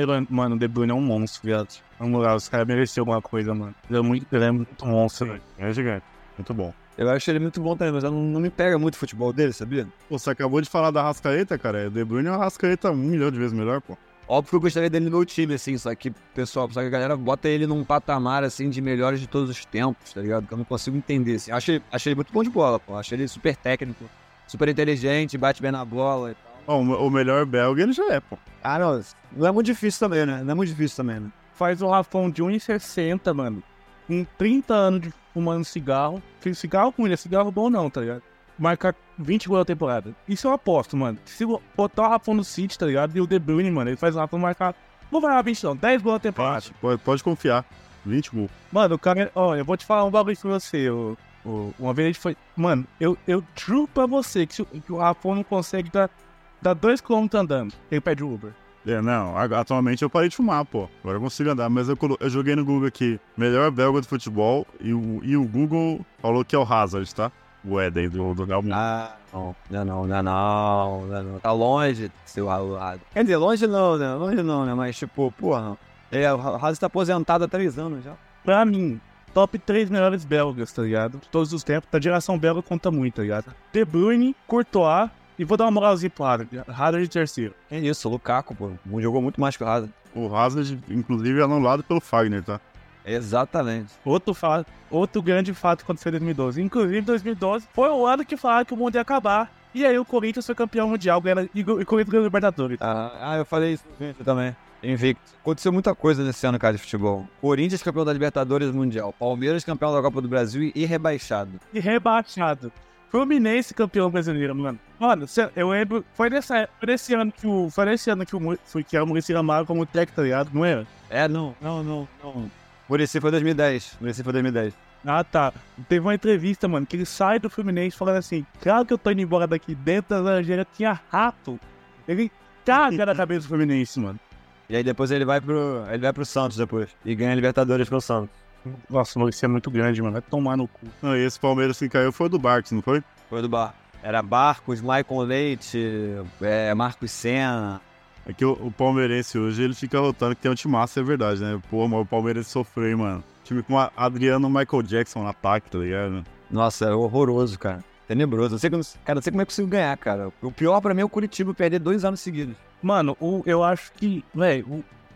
iron- mano, o De Bruyne é um monstro, viado. Vamos lá, os caras mereceram alguma coisa, mano. Ele é muito, ele é muito monstro, velho. É gigante. Muito bom. Eu acho ele muito bom também, mas não, não me pega muito o futebol dele, sabia? Pô, você acabou de falar da Rascaeta, cara. O De Bruyne é uma Rascaeta um milhão de vezes melhor, pô. Óbvio que eu gostaria dele no meu time, assim, só que, pessoal, só que a galera bota ele num patamar, assim, de melhores de todos os tempos, tá ligado? Que eu não consigo entender, assim. Achei, achei ele muito bom de bola, pô. Achei ele super técnico, super inteligente, bate bem na bola e tal. Ó, o, melhor belga ele já é, pô. Ah, não, não é muito difícil também, né? Não é muito difícil também, né? Faz o Rafão de 1,60, mano. Com 30 anos de fumando cigarro. Fiz cigarro com ele, é cigarro bom não, tá ligado? Marcar 20 gols na temporada. Isso eu aposto, mano. Se eu botar o Rafão no City, tá ligado? E o De Bruyne, mano, ele faz o Rafão marcar. Não vai marcar 20 não, 10 gols na temporada. Pode, pode confiar. 20 gols. Mano, o cara, ó, eu vou te falar um bagulho pra você. O, o, uma vez a gente foi. Mano, eu, eu juro pra você que, se, o- que o Rafão não consegue dar, dar 2km andando. Ele pede o Uber. É, não, atualmente eu parei de fumar, pô. Agora eu consigo andar, mas eu, eu joguei no Google aqui, melhor belga do futebol, e o, e o Google falou que é o Hazard, tá? O Éden do, do Madrid. Ah, não, não, não, não, não, não, não. Tá longe de ser o Hazard. Quer dizer, longe não, né? Longe não, né? Mas, tipo, porra. É, o Hazard tá aposentado há três anos já. Pra mim, top 3 melhores belgas, tá ligado? De todos os tempos. Da geração belga conta muito, tá ligado? De Bruyne, Courtois. E vou dar uma moralzinha pro Hazard. Hazard de terceiro. É isso, o Lukaku, pô. Jogou muito mais que o Hazard. O Hazard, inclusive, é anulado pelo Fagner, tá? Exatamente. Outro, fa outro grande fato aconteceu em 2012. Inclusive, 2012 foi o ano que falaram que o mundo ia acabar. E aí o Corinthians foi campeão mundial ganhando, e o o Corinthians ganhou a Libertadores. Ah, ah, eu falei isso no vídeo também. Invicto. Aconteceu muita coisa nesse ano, cara, de futebol. Corinthians campeão da Libertadores Mundial. Palmeiras campeão da Copa do Brasil e rebaixado. E rebaixado. Fluminense campeão brasileiro, mano. Mano, eu lembro. Foi, nessa, foi nesse ano que o. Foi nesse ano que o foi que o Muricy Ramalho como técnico, tá ligado? Não era? É, não, não, não, não. Muricy foi 2010. Muricy foi 2010. Ah, tá. Teve uma entrevista, mano, que ele sai do Fluminense falando assim: Claro que eu tô indo embora daqui. Dentro da laranjeira tinha rato. Ele caga na cabeça do Fluminense, mano. E aí depois ele vai pro. Ele vai pro Santos depois. E ganha a Libertadores pelo Santos. Nossa, o é muito grande, mano. Vai tomar no cu. Não, e esse Palmeiras que caiu foi o do Barques, não foi? Foi do bar. Era Barcos, Maicon Leite, é, Marcos Senna. É que o, o palmeirense hoje, ele fica rotando que tem um timaço, é verdade, né? Pô, mas o Palmeiras sofreu, hein, mano. Time com a Adriano Michael Jackson no ataque, tá ligado? Nossa, é horroroso, cara. Tenebroso. Eu sei não- cara, eu sei como é que consigo ganhar, cara. O pior pra mim é o Curitiba perder dois anos seguidos. Mano, o, eu acho que, velho,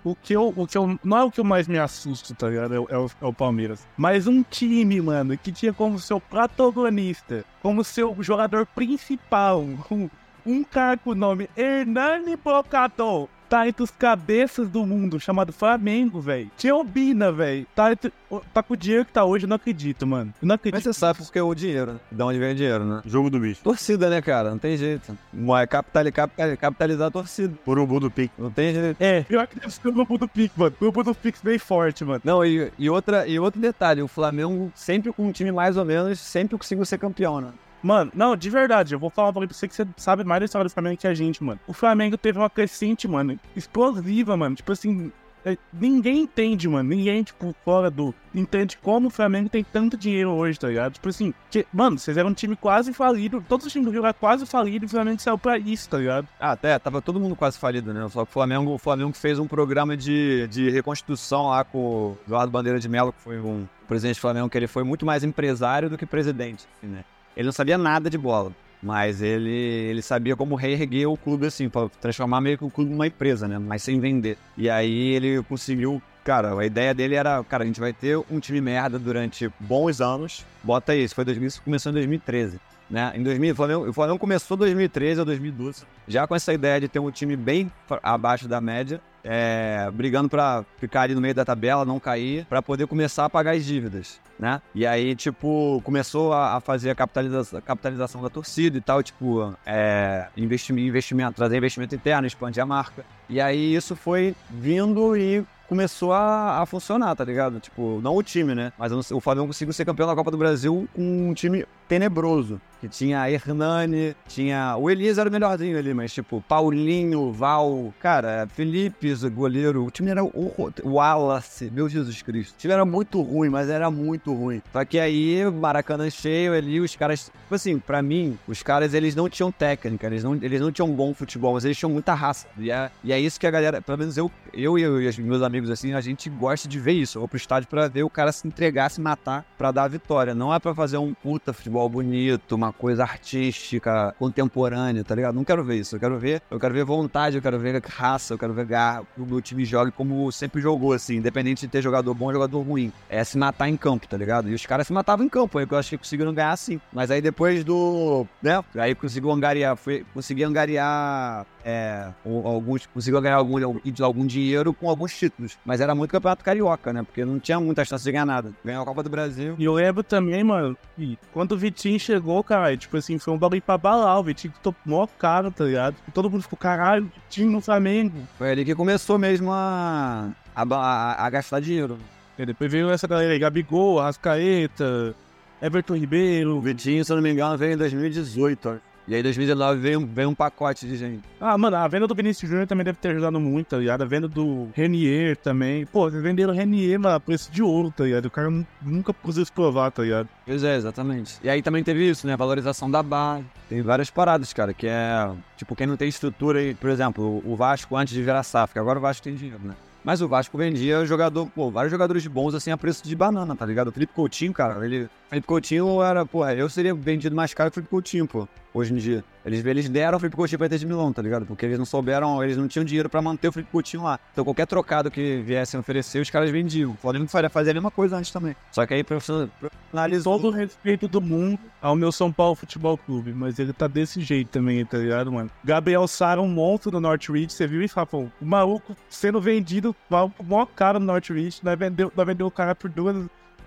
o, o, que eu, o que eu. Não é o que eu mais me assusto, tá ligado? É, o- é o, é o Palmeiras. Mas um time, mano, que tinha como seu protagonista, como seu jogador principal, um, um cara com o nome Hernani Brocador. Tá entre os cabeças do mundo, chamado Flamengo, velho. Tinha o Bina, velho. Tá, entre- tá com o dinheiro que tá hoje, eu não acredito, mano. Eu não acredito. Mas você sabe porque é o dinheiro, né? De onde vem o dinheiro, né? Jogo do bicho. Torcida, né, cara? Não tem jeito. Mas capital, capital, capitalizar a torcida. Urubu do Pique. Não tem jeito. É, pior que deve ser o grupo do Pix, mano. O grupo do Pix bem forte, mano. Não, e, e, outra, e outro detalhe, o Flamengo sempre com um time mais ou menos, sempre conseguiu ser campeão, né? Mano, não, de verdade, eu vou falar pra você que você sabe mais da história do Flamengo que a gente, mano. O Flamengo teve uma crescente, mano, explosiva, mano. Tipo assim, é, ninguém entende, mano. Ninguém, tipo, fora do. Entende como o Flamengo tem tanto dinheiro hoje, tá ligado? Tipo assim, que- mano, vocês eram um time quase falido. Todos os times do Rio eram quase falidos e o Flamengo saiu pra isso, tá ligado? Ah, até, tava todo mundo quase falido, né? Só que o Flamengo, o Flamengo fez um programa de, de reconstituição lá com o Eduardo Bandeira de Mello, que foi um presidente do Flamengo, que ele foi muito mais empresário do que presidente, assim, né? Ele não sabia nada de bola, mas ele, ele sabia como reerguer o clube, assim, pra transformar meio que o clube numa empresa, né? Mas sem vender. E aí ele conseguiu Cara, a ideia dele era, cara, a gente vai ter um time merda durante bons anos. Bota isso, foi 2000, isso começou em 2013. Né? Em 2000, o Flamengo, o Flamengo começou 2013 ou 2012, já com essa ideia de ter um time bem abaixo da média, é, brigando pra ficar ali no meio da tabela, não cair, pra poder começar a pagar as dívidas, né? E aí, tipo, começou a, a fazer a capitalização, a capitalização da torcida e tal, tipo, é, investimento, investimento, trazer investimento interno, expandir a marca. E aí isso foi vindo e começou a, a funcionar, tá ligado? Tipo, não o time, né? Mas eu não o Flamengo conseguiu ser campeão da Copa do Brasil com um time tenebroso. Que tinha Hernani, tinha. O Elias era o melhorzinho ali, mas tipo, Paulinho, Val, cara, Felipe, goleiro. O time era o Wallace, meu Jesus Cristo. O time era muito ruim, mas era muito ruim. Só que aí, Maracanã cheio ali, os caras. Tipo assim, pra mim, os caras eles não tinham técnica, eles não, eles não tinham bom futebol, mas eles tinham muita raça. E é, e é isso que a galera, pelo menos eu, eu e, os meus amigos assim, a gente gosta de ver isso. Eu vou pro estádio pra ver o cara se entregar, se matar pra dar a vitória. Não é pra fazer um puta futebol bonito, uma coisa artística, contemporânea, tá ligado? Não quero ver isso. Eu quero ver, eu quero ver vontade, eu quero ver raça, eu quero ver garra. O meu time jogue como sempre jogou, assim, independente de ter jogador bom ou jogador ruim. É se matar em campo, tá ligado? E os caras se matavam em campo, aí que eu acho que conseguiram ganhar sim. Mas aí depois do. né? Aí conseguiu angariar, foi, consegui angariar é, alguns, conseguiu ganhar algum, algum dinheiro com alguns títulos. Mas era muito campeonato carioca, né? Porque não tinha muita chance de ganhar nada. Ganhou a Copa do Brasil. E eu lembro também, mano, que quando o Vitinho chegou, cara, tipo assim, foi um bagulho pra balar. O Vitinho tomou caro, tá ligado? Todo mundo ficou, caralho, Vitinho no Flamengo. Foi ali que começou mesmo a, a, a- a gastar dinheiro. E depois veio essa galera aí, Gabigol, Arrascaeta, Everton O Ribeiro. Vitinho, se eu não me engano, veio em 2018, ó. E aí, em 2019, veio, veio um pacote de gente. Ah, mano, a venda do Vinícius Júnior também deve ter ajudado muito, tá ligado? A venda do Renier também. Pô, vocês venderam Renier, mano, a preço de ouro, tá ligado? O cara nu- nunca se provar, tá ligado? Pois é, exatamente. E aí também teve isso, né? A valorização da base. Tem várias paradas, cara, que é. Tipo, quem não tem estrutura aí, por exemplo, o Vasco antes de virar SAF, que agora o Vasco tem dinheiro, né? Mas o Vasco vendia jogador, pô, vários jogadores bons assim a preço de banana, tá ligado? O Felipe Coutinho, cara, ele. Felipe Coutinho era, porra, eu seria vendido mais caro que o Felipe Coutinho, pô, hoje em dia. Eles, eles deram o Felipe Coutinho pra Inter de Milão, tá ligado? Porque eles não souberam, eles não tinham dinheiro pra manter o Felipe Coutinho lá. Então qualquer trocado que viessem oferecer, os caras vendiam. O Flamengo faria- a mesma coisa antes também. Só que aí profissional- profissionalizou. Todo o respeito do mundo ao meu São Paulo Futebol Clube, mas ele tá desse jeito também, tá ligado, mano? Gabriel Sara, um monstro do Northridge, você viu isso, Rafão? O maluco sendo vendido mal- mó caro no Northridge, nós vendeu, nós vendeu o cara por duas.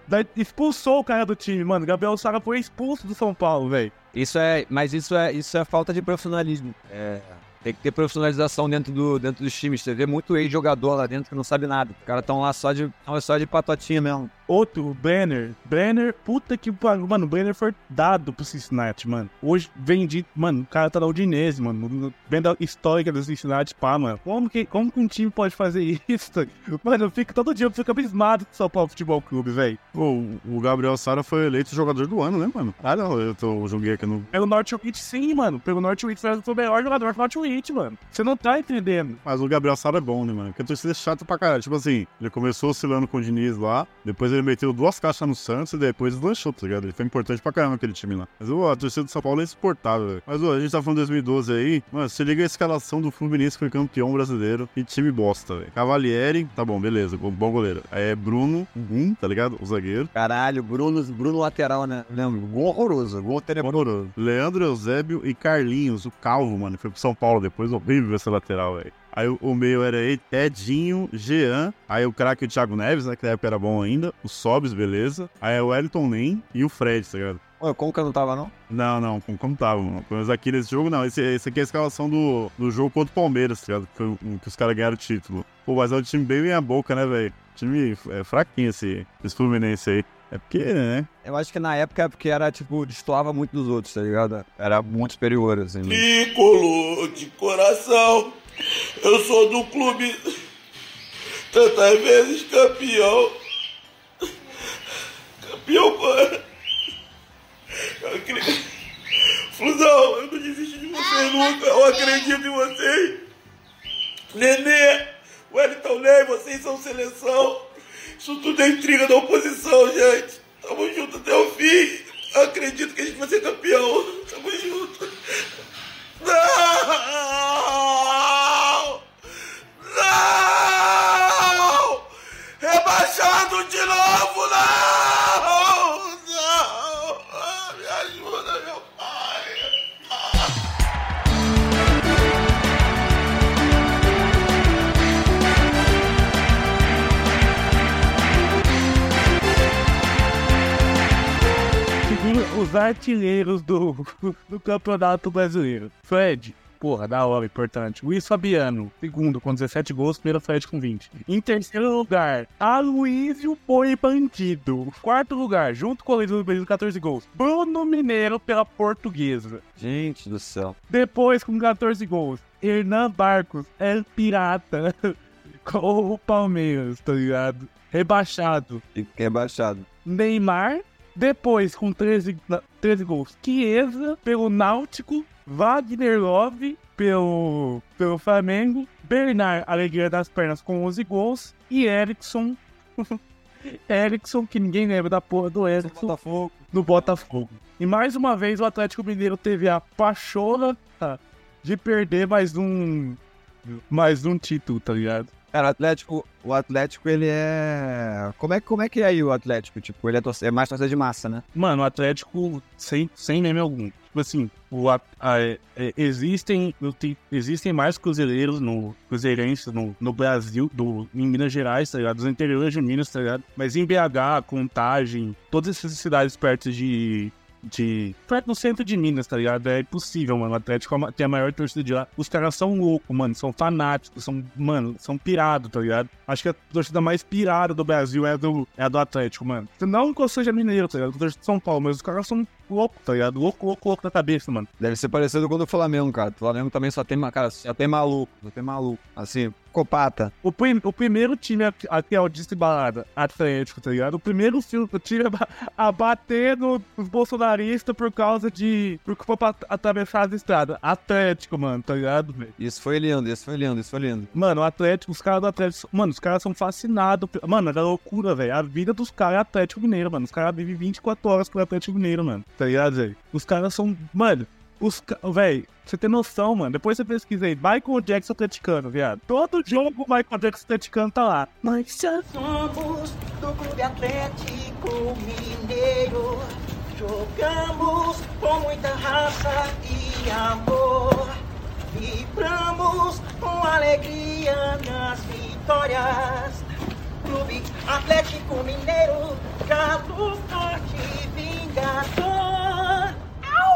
nós expulsou o cara do time, mano. Gabriel Sara foi expulso do São Paulo, velho. Isso é, mas isso é, isso é falta de profissionalismo. É, tem que ter profissionalização dentro, do, dentro dos times. Você vê muito ex-jogador lá dentro que não sabe nada. Os caras estão lá só de, só de patotinha mesmo. Outro, o Brenner. Brenner, puta que pariu. Mano, o Brenner foi dado pro Cincinnati, mano. Hoje vendi. Mano, o cara tá na Udinese, mano. Venda histórica do Cincinnati, pá, mano. Como que, como que um time pode fazer isso? Mano, eu fico todo dia, eu fico abismado com o São Paulo Futebol Clube, velho. Pô, o Gabriel Sara foi eleito jogador do ano, né, mano? Ah, não, eu, tô, eu joguei aqui no. Pelo Northwich, sim, mano. Pelo Northwich foi o melhor jogador do Northwich, mano. Você não tá entendendo. Mas o Gabriel Sara é bom, né, mano? Porque a torcida é chata pra caralho. Tipo assim, ele começou oscilando com o Diniz lá, depois ele meteu duas caixas no Santos e depois deslanchou, tá ligado? Ele foi importante pra caramba aquele time lá. Mas ô, a torcida do São Paulo é insuportável, velho. Mas ô, a gente tá falando de 2012 aí, mano, você liga a escalação do Fluminense que foi campeão brasileiro e time bosta, velho. Cavalieri, tá bom, beleza, bom goleiro. Aí é Bruno, um, tá ligado? O zagueiro. Caralho, Bruno, Bruno lateral, né? Lembro, gol horroroso, gol tenebroso. Horroroso. Leandro Eusébio e Carlinhos, o Calvo, mano. Foi pro São Paulo depois, horrível essa lateral, velho. Aí o, o meio era Ed- Edinho, Jean, aí o craque o Thiago Neves, né? Que na época era bom ainda. O Sobs, beleza. Aí é o Wellington Nem e o Fred, tá ligado? Ô, como que eu não tava, não? Não, não, como, como tava, mano. Pelo menos aqui nesse jogo, não. Esse, esse aqui é a escalação do, do jogo contra o Palmeiras, tá ligado? Que, o- que os caras ganharam o título. Pô, mas é um time bem meia boca, né, velho? Time é, fraquinho esse, esse Fluminense aí. É porque, né? Eu acho que na época é porque era, tipo, destoava muito dos outros, tá ligado? Era muito superior, assim. né? Tricolor de coração, eu sou do clube tantas vezes campeão. Campeão. Flusão, eu não desisto de vocês nunca, eu acredito em vocês. Nenê, Wellington Ney, vocês são seleção. Isso tudo é intriga da oposição, gente. Tamo junto até o fim. Eu acredito que a gente vai ser campeão. Tamo junto. Não! Não! Rebaixado de novo, não! Me ajuda, meu pai! Os artilheiros do, do Campeonato Brasileiro. Fred, porra, da hora, importante. Luiz Fabiano, segundo, com 17 gols. Primeiro, Fred com 20. Em terceiro lugar, Aloysio Boi Bandido. Quarto lugar, junto com o Luiz Bandido, 14 gols. Bruno Mineiro pela Portuguesa. Gente do céu. Depois, com 14 gols, Hernan Barcos, El Pirata. Com o Palmeiras, tá ligado? Rebaixado. Rebaixado. Neymar, depois com 13, na- 13 gols, Chiesa pelo Náutico, Wagner Love pelo, pelo Flamengo, Bernard Alegria das Pernas com 11 gols e Erickson. Erickson, que ninguém lembra da porra do Erickson, Botafogo. no Botafogo. E mais uma vez o Atlético Mineiro teve a pachorra de perder mais um mais um título, tá ligado? Cara, o Atlético, o Atlético, ele é. Como é, como é que é aí o Atlético? Tipo, ele é, é mais torcida de massa, né? Mano, o Atlético sem, sem meme algum. Tipo assim, o, a- a- é- existem, existem mais cruzeireiros no cruzeirenses no, no Brasil, do, em Minas Gerais, tá ligado? Dos interiores de Minas, tá ligado? Mas em BH, Contagem, todas essas cidades perto de. De. Perto do centro de Minas, tá ligado? É impossível, mano. O Atlético é tem a maior torcida de lá. Os caras são loucos, mano. São fanáticos, são, mano, são pirados, tá ligado? Acho que a torcida mais pirada do Brasil é a do, é do Atlético, mano. Não que eu seja mineiro, tá ligado? Eu torço de São Paulo, mas os caras são loucos, tá ligado? Louco, louco, louco na cabeça, mano. Deve ser parecido com o do Flamengo, cara. O Flamengo também só tem, cara, só tem maluco, só tem maluco. Assim, copata. O, prim- o primeiro time a, a ter audiência e balada, Atlético, tá ligado? O primeiro filme, o time a, a bater nos bolsonaristas por causa de. Porque foi pra atravessar as estradas. Atlético, mano, tá ligado, velho? Isso foi lindo, isso foi lindo, isso foi lindo. Mano, o Atlético, os caras do Atlético. Mano, os caras são fascinados. Mano, é loucura, velho. A vida dos caras é Atlético Mineiro, mano. Os caras vivem 24 horas pro Atlético Mineiro, mano. Tá ligado, velho? Os caras são. Mano, os caras. Velho, você tem noção, mano. Depois você pesquisa aí. Michael Jackson atleticano, viado. Todo jogo o Michael Jackson atleticano tá lá. Mas Somos do Clube Atlético Mineiro. Jogamos com muita raça e amor. Vibramos com alegria nas vitórias. Clube Atlético Mineiro, galo forte vingador.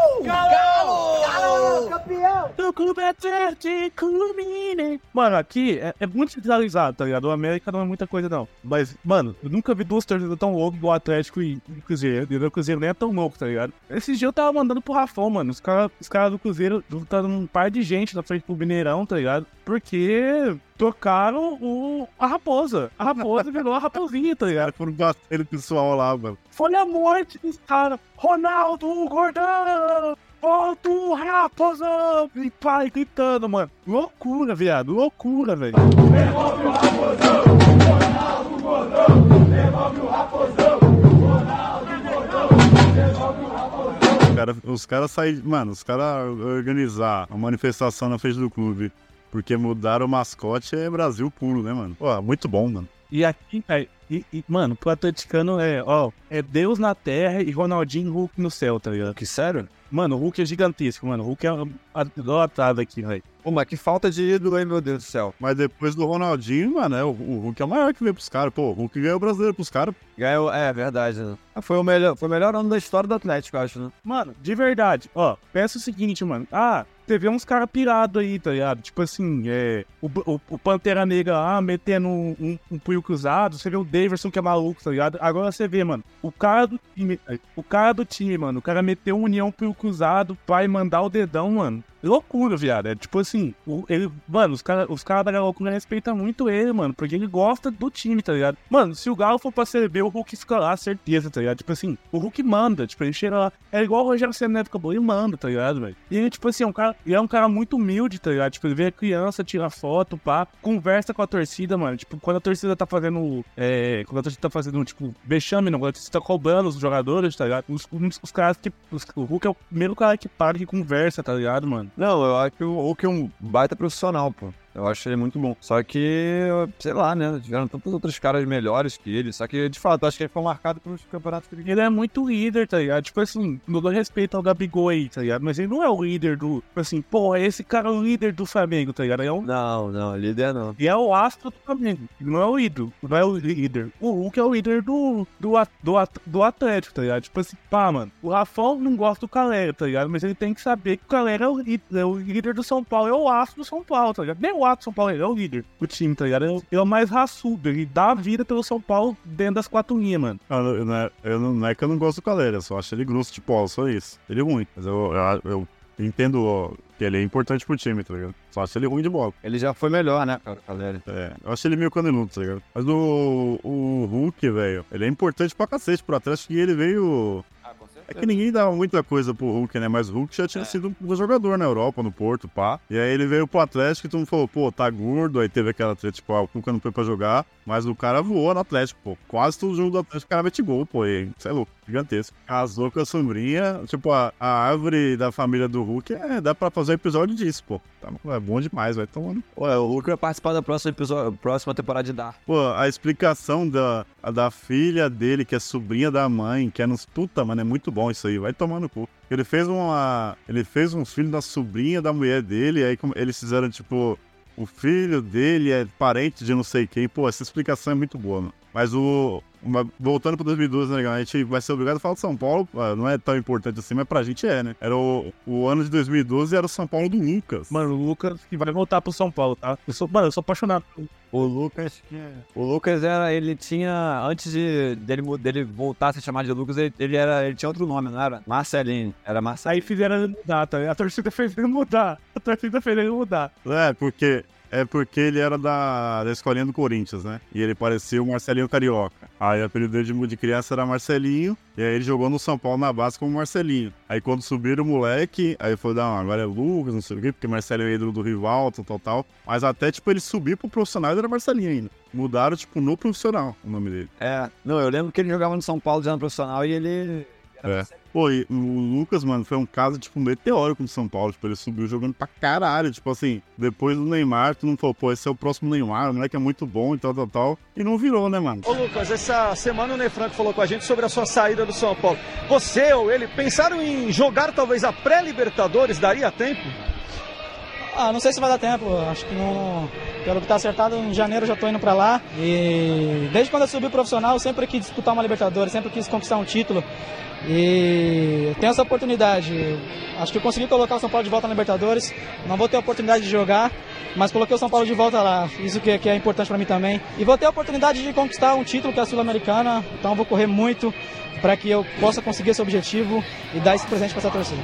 Au! Galo! Galo! Campeão! do Clube Atlético Mineiro. Mano, aqui é, é muito centralizado, tá ligado? O América não é muita coisa, não. Mas, mano, eu nunca vi duas torcidas tão loucas igual o Atlético e o Cruzeiro. E o Cruzeiro nem é tão louco, tá ligado? Esse dia eu tava mandando pro Rafão, mano. Os caras os cara do Cruzeiro lutando um par de gente na frente do Mineirão, tá ligado? Porque trocaram o, a raposa. A raposa virou a raposinha, tá ligado? Foram batendo o pessoal lá, mano. Foi a morte dos caras. Ronaldo Gordão! Volta o raposão! E pai gritando, mano. Loucura, viado. Loucura, velho. Os cara- Os caras saíram. Mano, os caras organizar uma manifestação na frente do clube porque mudaram o mascote é Brasil puro, né, mano? Pô, muito bom, mano. E aqui, é, e, e, mano, pro atleticano é, ó, é Deus na terra e Ronaldinho Hulk no céu, tá ligado? Que sério? Mano, o Hulk é gigantesco, mano. O Hulk é adotado aqui, velho. Pô, mas que falta de ídolo, hein, meu Deus do céu. Mas depois do Ronaldinho, mano, é, o, o Hulk é o maior que veio pros caras. Pô, o Hulk ganhou o brasileiro pros caras. Ganhou, é verdade, né? Foi, o melhor, foi o melhor ano da história do Atlético, eu acho, né? Mano, de verdade, ó, pensa o seguinte, mano. Ah, teve uns caras pirados aí, tá ligado? Tipo assim, é. O, o, o Pantera Negra lá metendo um, um, um punho cruzado. Você vê o Daverson que é maluco, tá ligado? Agora você vê, mano, o cara do time. O cara do time, mano. O cara meteu um união punho cruzado ir mandar o dedão, mano. Loucura, viado. É tipo assim, ele, mano, os caras os cara da loucura respeitam muito ele, mano, porque ele gosta do time, tá ligado? Mano, se o Galo for pra CB, o Hulk fica lá, certeza, tá ligado? Tipo assim, o Hulk manda, tipo, ele chega lá. É igual o Rogério Senna na época boa, ele manda, tá ligado, velho? E ele, tipo assim, é um cara, ele é um cara muito humilde, tá ligado? Tipo, ele vê a criança, tira foto, pá, conversa com a torcida, mano. Tipo, quando a torcida tá fazendo. É, quando a torcida tá fazendo, tipo, vexame, não, quando a torcida tá cobrando os jogadores, tá ligado? Os, os, os caras que. os- o Hulk é o primeiro cara que para que conversa, tá ligado, mano? Não, eu acho que o Hulk é um baita profissional, pô. Eu acho ele muito bom. Só que, sei lá, né? Tiveram tantos outros caras melhores que ele. Só que, de fato, eu acho que ele foi marcado pelos campeonatos que ele Ele é muito líder, tá ligado? Tipo assim, não dou respeito ao Gabigol aí, tá ligado? Mas ele não é o líder do. Tipo assim, pô, esse cara é o líder do Flamengo, tá ligado? É um. Não, não, líder não. E é o astro do Flamengo. Ele não é o ídolo. Não é o líder. O Hulk é o líder do, do, at- do, at- do Atlético, tá ligado? Tipo assim, pá, mano. O Rafão não gosta do Calera, tá ligado? Mas ele tem que saber que o Calera é o, líder, é o líder do São Paulo. É o astro do São Paulo, tá ligado? Nem o do São Paulo, ele é o líder do time, tá ligado? Ele é o- ele é o mais raçudo. Ele dá a vida pelo São Paulo dentro das quatro linhas, mano. Ah, eu não, é, eu não, não é que eu não gosto do Calera, eu só acho ele grosso de bola, só isso. Ele é ruim. Mas eu, eu, eu entendo ó, que ele é importante pro time, tá ligado? Só acho ele ruim de bola. Ele já foi melhor, né, cara, galera? É, eu acho ele meio caneludo, tá ligado? Mas o, o Hulk, velho, ele é importante pra cacete pro Atlético e ele veio. É que ninguém dava muita coisa pro Hulk, né? Mas o Hulk já tinha sido um jogador na Europa, no Porto, pá. E aí ele veio pro Atlético e todo mundo falou, pô, tá gordo. Aí teve aquela treta, tipo, ah, o Cuca não foi pra jogar. Mas o cara voou no Atlético, pô. Quase todo jogo do Atlético o cara mete gol, pô. E, cê é louco. Gigantesco. Casou com a sombrinha, tipo, a, a árvore da família do Hulk, é, dá pra fazer um episódio disso, pô. Tá, é bom demais, vai tomando. Ué, o Hulk vai participar da próxima, episódio, próxima temporada de Dark. Pô, a explicação da, da filha dele, que é sobrinha da mãe, que é nos. Puta, mano, é muito bom isso aí, vai tomando cu. Ele fez uma. Ele fez um filho da sobrinha da mulher dele, aí como eles fizeram, tipo, o filho dele é parente de não sei quem. Pô, essa explicação é muito boa, mano. Mas o. voltando pro 2012, né, a gente vai ser obrigado a falar de São Paulo. ah, Não é tão importante assim, mas pra gente é, né? Era o, o ano de 2012 era o São Paulo do Lucas. Mano, o Lucas que vai voltar pro São Paulo, tá? Eu sou, mano, eu sou apaixonado. O Lucas, o Lucas era, ele tinha, antes de dele, dele voltar a se chamar de Lucas, ele, ele era, ele tinha outro nome, não era? Marcelinho, era Marcelinho. Aí fizeram ele mudar, tá? A torcida fez ele mudar. A torcida fez ele mudar. É, porque. É porque ele era da, da escolinha do Corinthians, né? E ele parecia o Marcelinho Carioca. Aí o apelido dele de- criança era Marcelinho. E aí ele jogou no São Paulo na base como Marcelinho. Aí quando subiram o moleque, aí foi, não, agora é Lucas, não sei o quê, porque Marcelinho é ídolo do rival, tal, tal, tal. Mas até, tipo, ele subir pro profissional era Marcelinho ainda. Mudaram, tipo, no profissional o nome dele. É, não, eu lembro que ele jogava no São Paulo já no profissional e ele... É. Pô, e o Lucas, mano, foi um caso, tipo, meteórico do São Paulo. Tipo, ele subiu jogando pra caralho. Tipo assim, depois do Neymar, tu não falou, pô, esse é o próximo Neymar, o moleque é muito bom e tal, tal, tal. E não virou, né, mano? Ô Lucas, essa semana o Ney Franco falou com a gente sobre a sua saída do São Paulo. Você ou ele pensaram em jogar talvez a pré-Libertadores? Daria tempo? Ah, não sei se vai dar tempo. Acho que não. Pelo que tá acertado, em janeiro já tô indo pra lá. E desde quando eu subi profissional, eu sempre quis disputar uma Libertadores, sempre quis conquistar um título. E tenho essa oportunidade. Acho que eu consegui colocar o São Paulo de volta na Libertadores. Não vou ter a oportunidade de jogar, mas coloquei o São Paulo de volta lá. Isso que, que é importante pra mim também. E vou ter a oportunidade de conquistar um título que é a Sul-Americana. Então vou correr muito para que eu possa conseguir esse objetivo e dar esse presente para essa torcida.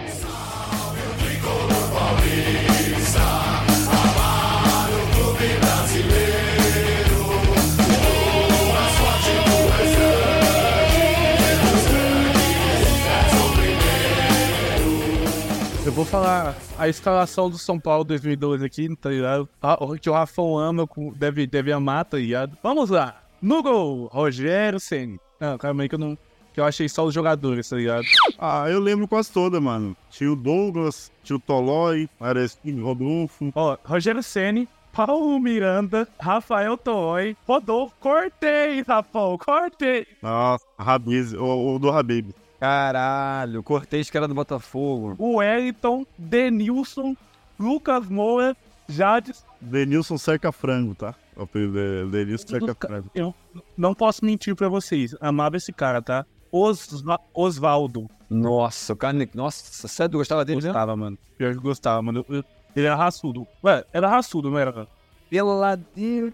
Eu vou falar a escalação do São Paulo 2012 aqui, tá ligado? Ah, o que o Rafão ama, deve, deve amar, tá ligado? Vamos lá. No gol, Rogério Senni. Não, calma aí que eu não... Que eu achei só os jogadores, tá ligado? Ah, eu lembro quase toda, mano. Tinha o Douglas, tinha o Tolói, esse Rodolfo. Ó, Rogério Senni, Paulo Miranda, Rafael Toy, Rodolfo Cortez, Rafão, Cortez. Nossa, Rabiz, o, o do Habib. Caralho, Cortez que era do Botafogo. O Wellington, Denilson, Lucas Moura, Jades. Denilson Cerca Frango, tá? O apelido dele, Denilson Cerca Frango. Eu não posso mentir pra vocês, amava esse cara, tá? Osva- Osvaldo. Nossa, o cara. Nossa, sério, tu gostava dele? Gostava, mano. Pior que gostava, mano. Eu- eu- ele era raçudo. Ué, era raçudo, não era? Peladeiro.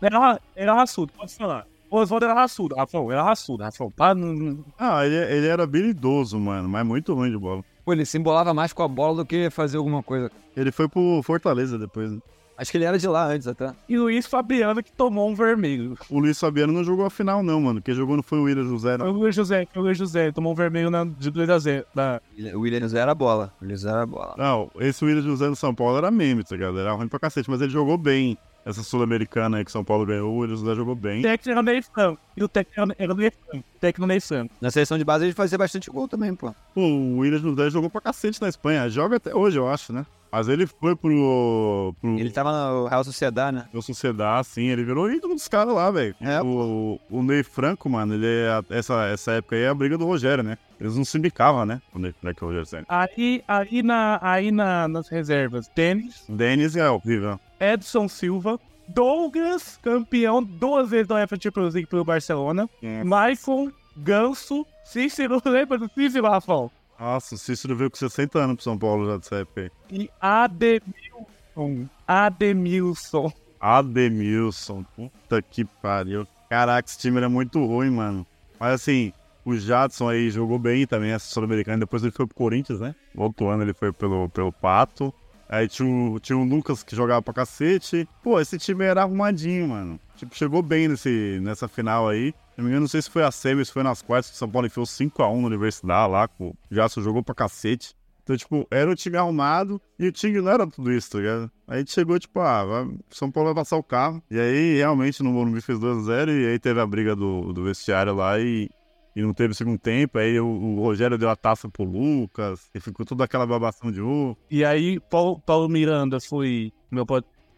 Era, era raçudo, pode falar. O Osvaldo era raçudo, Rafão, era raçudo, Rafão. Pá, não- não- Ah, ele, ele era habilidoso, mano, mas muito ruim de bola. Pô, ele se embolava mais com a bola do que fazer alguma coisa. Ele foi pro Fortaleza depois, né? Acho que ele era de lá antes até. E Luiz Fabiano que tomou um vermelho. O Luiz Fabiano não jogou a final, não, mano. Quem jogou não foi o William José, Foi não. o Luiz José, foi o Luiz José, tomou um vermelho na, de 2x0. Na... O William José era a bola. O William José era a bola. Não, esse William José no São Paulo era meme, tá ligado? Era ruim pra cacete, mas ele jogou bem. Essa Sul-Americana aí que São Paulo ganhou, o William José jogou bem. O técnico era o Franco. E o técnico era- o Ney Franco. O técnico Franco. Na seleção de base ele fazia bastante gol também, pô. Pô, o William José jogou pra cacete na Espanha. Joga até hoje, eu acho, né? Mas ele foi pro. pro Ele tava no Real Sociedade, né? pro Sociedade, assim, ele virou ídolo dos caras lá, velho. É. O, o Ney Franco, mano, ele é. a- Essa, essa época aí é a briga do Rogério, né? Eles não se bicavam, né? O Ney Franco e o Rogério Senna. Aí, aí, na, aí na, nas reservas, Denis, Denis é horrível. Edson Silva, Douglas, campeão duas vezes da UEFA Champions League pelo Barcelona, Maicon, Ganso, Cícero, lembra do Cícero, Rafão? Nossa, o Cícero veio com 60 anos pro São Paulo já dessa época aí. E Ademilson, Ademilson. Ademilson, puta que pariu. Caraca, esse time era muito ruim, mano. Mas assim, o Jadson aí jogou bem também, essa Sul-Americana. Depois ele foi pro Corinthians, né? Outro ano ele foi pelo, pelo Pato. Aí tinha o, tinha o Lucas que jogava pra cacete. Pô, esse time era arrumadinho, mano. Tipo, chegou bem nesse, nessa final aí. Se não sei se foi a semi, se foi nas quartas, que o São Paulo enfiou 5x1 na Universidade lá. com- O Jadson jogou pra cacete. Então, tipo, era um time arrumado e o time não era tudo isso, tá ligado? Aí a gente chegou, tipo, ah, São Paulo vai passar o carro. E aí, realmente, no Morumbi fez 2x0 e aí teve a briga do, do vestiário lá e e não teve segundo tempo. Aí o, o Rogério deu a taça pro Lucas, e ficou toda aquela babação de ovo. E aí, Paulo, Paulo Miranda foi, meu,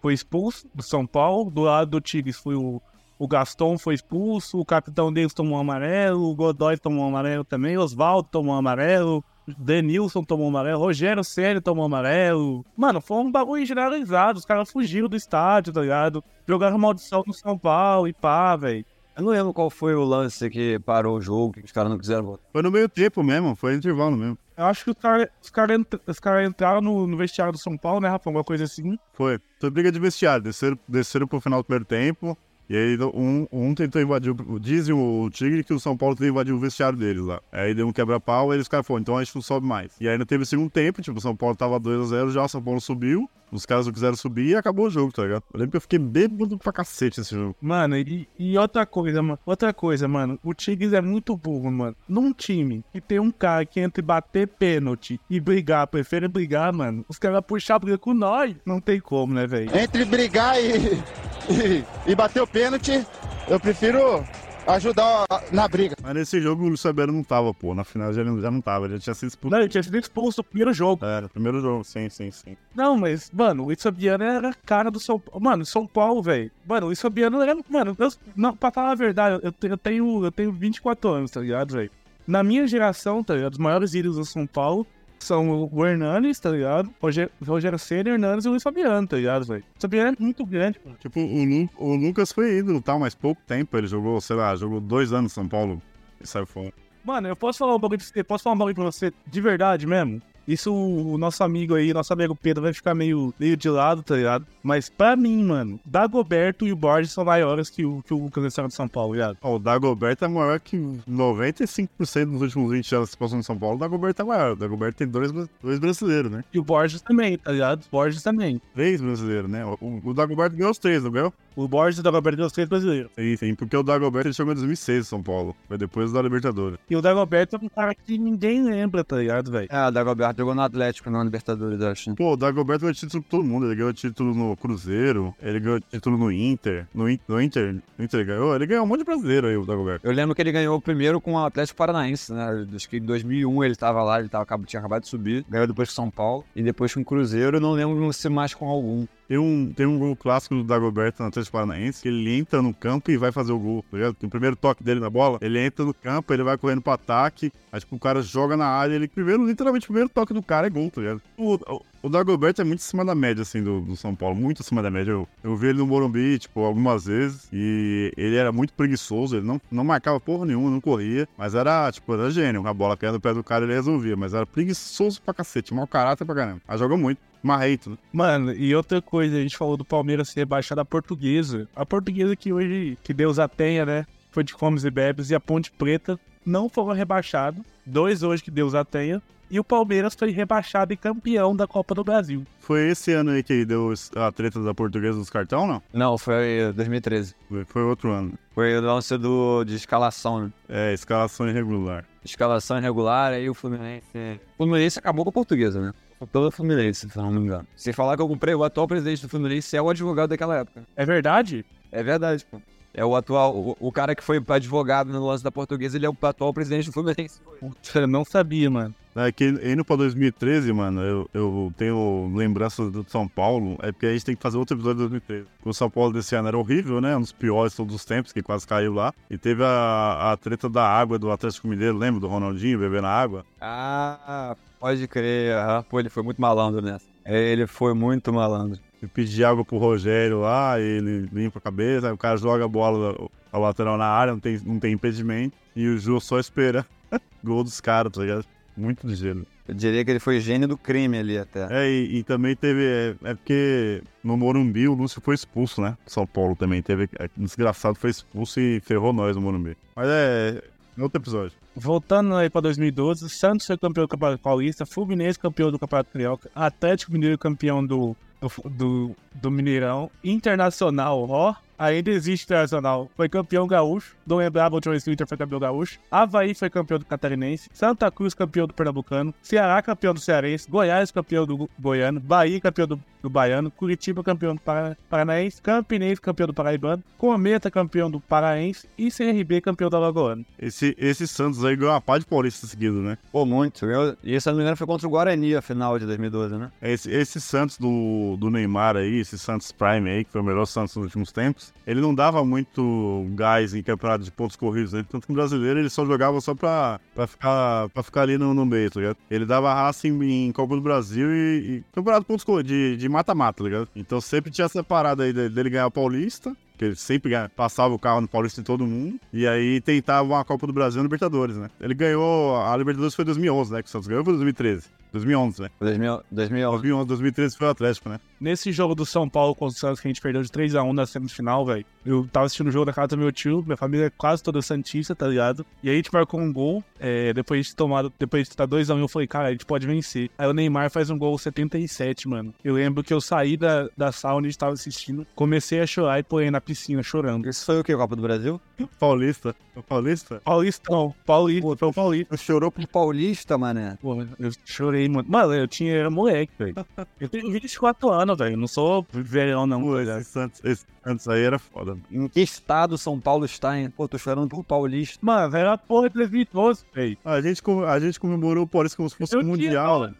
foi expulso do São Paulo. Do lado do Tigres foi o, o Gaston foi expulso, o capitão deles tomou um amarelo, o Godoy tomou um amarelo também, Oswaldo tomou um amarelo, Denilson tomou um amarelo, Rogério Ceni tomou um amarelo. Mano, foi um bagulho generalizado. Os caras fugiram do estádio, tá ligado? Jogaram maldição no São Paulo e pá, velho. Eu não lembro qual foi o lance que parou o jogo, que os caras não quiseram voltar. Foi no meio tempo mesmo, foi no intervalo mesmo. Eu acho que os caras os cara, entra, os cara entraram no, no, vestiário do São Paulo, né, Rafa? Alguma coisa assim. Foi. Foi briga de vestiário. Desceram, desceram pro final do primeiro tempo. E aí um, um tentou invadir, dizem o Tigre que o São Paulo tentou invadir o vestiário deles lá. Aí deu um quebra-pau e eles ficaram, falando, então a gente não sobe mais. E aí não teve segundo tempo, tipo, o São Paulo tava 2x0 já, o São Paulo subiu, os caras não quiseram subir e acabou o jogo, tá ligado? Eu lembro que eu fiquei bêbado pra cacete nesse jogo. Mano, e, e outra coisa, mano, outra coisa, mano, o Tigres é muito burro, mano. Num time que tem um cara que entre bater pênalti e brigar, prefere brigar, mano, os caras puxar a briga com nós, não tem como, né, velho? Entre brigar e, e, e bater o pênalti, eu prefiro ajudar na briga. Mas nesse jogo o Luiz Fabiano não tava, pô. Na final já, já não tava, ele já tinha sido expulso. Não, ele tinha sido expulso no primeiro jogo. Era, primeiro jogo, sim, sim, sim. Não, mas, mano, o Luiz Fabiano era a cara do São Paulo. Mano, São Paulo, velho. Mano, o Luiz Fabiano era. Mano, eu, não, pra falar a verdade, eu, eu, tenho, eu tenho 24 anos, tá ligado, velho? Na minha geração, tá ligado? Os maiores ídolos do São Paulo são o Hernanes, tá ligado? Rogério, Rogério Senna, Hernanes e o Luiz Fabiano, tá ligado, velho? O Fabiano é muito grande, mano. Tipo, o, Lu, o Lucas foi ídolo, tal, mas pouco tempo. Ele jogou, sei lá, jogou dois anos em São Paulo e saiu fora. Mano, eu posso falar um bagulho pra você? Posso falar um bagulho pra você de verdade mesmo? Isso o nosso amigo aí, nosso amigo Pedro, vai ficar meio, meio de lado, tá ligado? Mas pra mim, mano, Dagoberto e o Borges são maiores que o, que o Lucas de São Paulo, ligado? Oh, o Dagoberto é maior que 95% dos últimos 20 anos que passou em São Paulo. O Dagoberto é maior. O Dagoberto tem dois, dois brasileiros, né? E o Borges também, tá ligado? O Borges também. Três brasileiros, né? O, o Dagoberto ganhou os três, não ganhou? O Borges e o Dagoberto ganhou os três brasileiros. Sim, sim, porque o Dagoberto ele chegou em 2006 em São Paulo. Foi depois da Libertadores. E o Dagoberto é um cara que ninguém lembra, tá ligado, velho? É, o Dagoberto jogou no Atlético, na Libertadores, acho. Pô, o Dagoberto ganhou título pra todo mundo. Ele ganhou título no Cruzeiro, ele ganhou título no Inter. No, no Inter, no Inter ele ganhou. Ele ganhou um monte de brasileiro aí, o Dagoberto. Eu lembro que ele ganhou primeiro com o Atlético Paranaense, né? Acho que em 2001 ele tava lá, ele tava, tinha acabado de subir. Ganhou depois com São Paulo. E depois com o Cruzeiro, eu não lembro se mais com algum. Tem um, tem um gol clássico do Dagoberto no Atlético Paranaense, que ele entra no campo e vai fazer o gol, tá ligado? O primeiro toque dele na bola, ele entra no campo, ele vai correndo pro ataque, aí tipo, o cara joga na área, ele primeiro, literalmente, o primeiro toque do cara é gol, tá ligado? O, o, o Dagoberto é muito acima da média, assim, do, do São Paulo, muito acima da média. Eu, eu vi ele no Morumbi, tipo, algumas vezes, e ele era muito preguiçoso, ele não, não marcava porra nenhuma, não corria, mas era, tipo, era gênio. A bola caindo no pé do cara, ele resolvia, mas era preguiçoso pra cacete, mau caráter pra caramba. Mas jogou muito. Marreito, né? Mano, e outra coisa, a gente falou do Palmeiras ser rebaixado a portuguesa. A portuguesa que hoje, que Deus a tenha, né? Foi de comes e bebes, e a Ponte Preta não foram rebaixados. Dois hoje que Deus a tenha. E o Palmeiras foi rebaixado e campeão da Copa do Brasil. Foi esse ano aí que deu a treta da portuguesa dos cartão, não? Não, foi 2013. Foi, foi outro ano. Foi o lance do, de escalação, né? É, escalação irregular. Escalação irregular, aí o Fluminense. O Fluminense acabou com a portuguesa, né? Pelo Fluminense, se não me engano. Sem falar que eu comprei o atual presidente do Fluminense é o advogado daquela época. É verdade? É verdade, pô. É o atual, o, o cara que foi advogado no lance da portuguesa, ele é o atual presidente do Fluminense. Puta, eu não sabia, mano. É que indo pra 2013, mano, eu, eu tenho lembranças do São Paulo, é porque a gente tem que fazer outro episódio de 2013. O São Paulo desse ano era horrível, né? Um dos piores de todos os tempos, que quase caiu lá. E teve a, a treta da água do Atlético Mineiro, lembra do Ronaldinho bebendo água? Ah, pode crer. Ah, pô, ele foi muito malandro nessa. Ele foi muito malandro. Eu pedi água pro Rogério lá, ele limpa a cabeça, aí o cara joga a bola a lateral na área, não tem, não tem impedimento. E o Ju só espera gol dos caras, tá ligado? Muito ligeiro. Eu diria que ele foi gênio do crime ali até. É, e, e também teve. É, é, porque no Morumbi o Lúcio foi expulso, né? São Paulo também teve. É, desgraçado foi expulso e ferrou nós no Morumbi. Mas é. é outro episódio. Voltando aí pra 2012, Santos foi campeão do Campeonato Paulista, Fluminense campeão do Campeonato Carioca, Atlético Mineiro campeão do, do, do, do Mineirão, Internacional, ó, ainda existe internacional. Foi campeão gaúcho. Não lembrava, o John Slater foi campeão gaúcho. Havaí foi campeão do catarinense. Santa Cruz campeão do pernambucano. Ceará campeão do cearense. Goiás campeão do goiano. Bahia campeão do, do baiano. Curitiba campeão do para, paranaense. Campinense campeão do paraibano. Cometa campeão do paraense. E CRB campeão do alagoano. Esse, esse Santos aí ganhou uma pá de paulista seguido, né? Pô, muito. Eu, e se eu não me engano foi contra o Guarani a final de 2012, né? Esse, esse Santos do, do Neymar aí, esse Santos Prime aí, que foi o melhor Santos nos últimos tempos, ele não dava muito gás em campeonato de pontos corridos, né? Tanto que no brasileiro ele só jogava só pra, pra, ficar, pra ficar ali no, no meio, tá ligado? Ele dava raça em, em Copa do Brasil e, e campeonato de pontos corridos, de- mata-mata, tá ligado? Então sempre tinha essa parada aí de- dele ganhar o Paulista, que ele sempre passava o carro no Paulista em todo mundo, e aí tentava uma Copa do Brasil e Libertadores, né? Ele ganhou, a Libertadores foi em 2011, né? Que o Santos ganhou foi em 2013. 2011, né? 2011. 2011, 2013 foi o Atlético, né? Nesse jogo do São Paulo contra o Santos, que a gente perdeu de 3x1 na semifinal, velho. Eu tava assistindo o jogo da casa do meu tio, minha família é quase toda santista, tá ligado? E aí a gente marcou um gol, é, depois de tomar, depois de estar 2x1, eu falei, cara, a gente pode vencer. Aí o Neymar faz um gol 77, mano. Eu lembro que eu saí da, da sala onde a gente tava assistindo, comecei a chorar e pulei na piscina chorando. Isso foi o que? Copa do Brasil? Paulista. O Paulista? Paulistão, Paulista, foi o Paulista. Chorou pro Paulista, mané. Pô, eu chorei, mano. Mano, eu tinha, era moleque, velho. Eu tenho 24 anos, velho. Não sou velhão, não. Pô, esse Santos, esse Santos aí era foda. Em que estado São Paulo está, hein? Pô, tô chorando pro Paulista. Mano, era a porra de 2012, velho. A gente, com- a gente comemorou o Paulista como se fosse um mundial.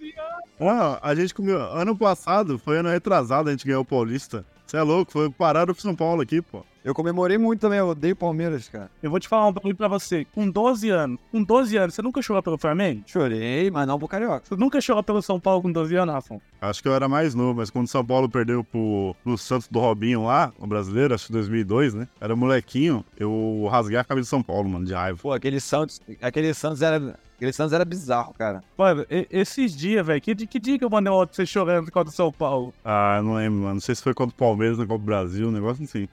Ah, a gente comemorou. Ano passado, foi ano retrasado, a gente ganhou o Paulista. Você é louco, foi parado pro São Paulo aqui, pô. Eu comemorei muito também, eu odeio Palmeiras, cara. Eu vou te falar um bagulho pra você. Com 12 anos, com 12 anos, você nunca chorou pelo Flamengo? Chorei, mas não pro Carioca. Você nunca chorou pelo São Paulo com 12 anos, Rafa? Acho que eu era mais novo, mas quando o São Paulo perdeu pro, pro Santos do Robinho lá, o brasileiro, acho que 2002, né? Era molequinho, eu rasguei a camisa de São Paulo, mano, de raiva. Pô, aquele Santos, aquele Santos era, aquele Santos era bizarro, cara. Mano, esses dias, velho, que, que dia que eu mandei outra pra você chorando contra o São Paulo? Ah, eu não lembro, mano. Não sei se foi contra o Palmeiras na Copa do Brasil, um negócio assim.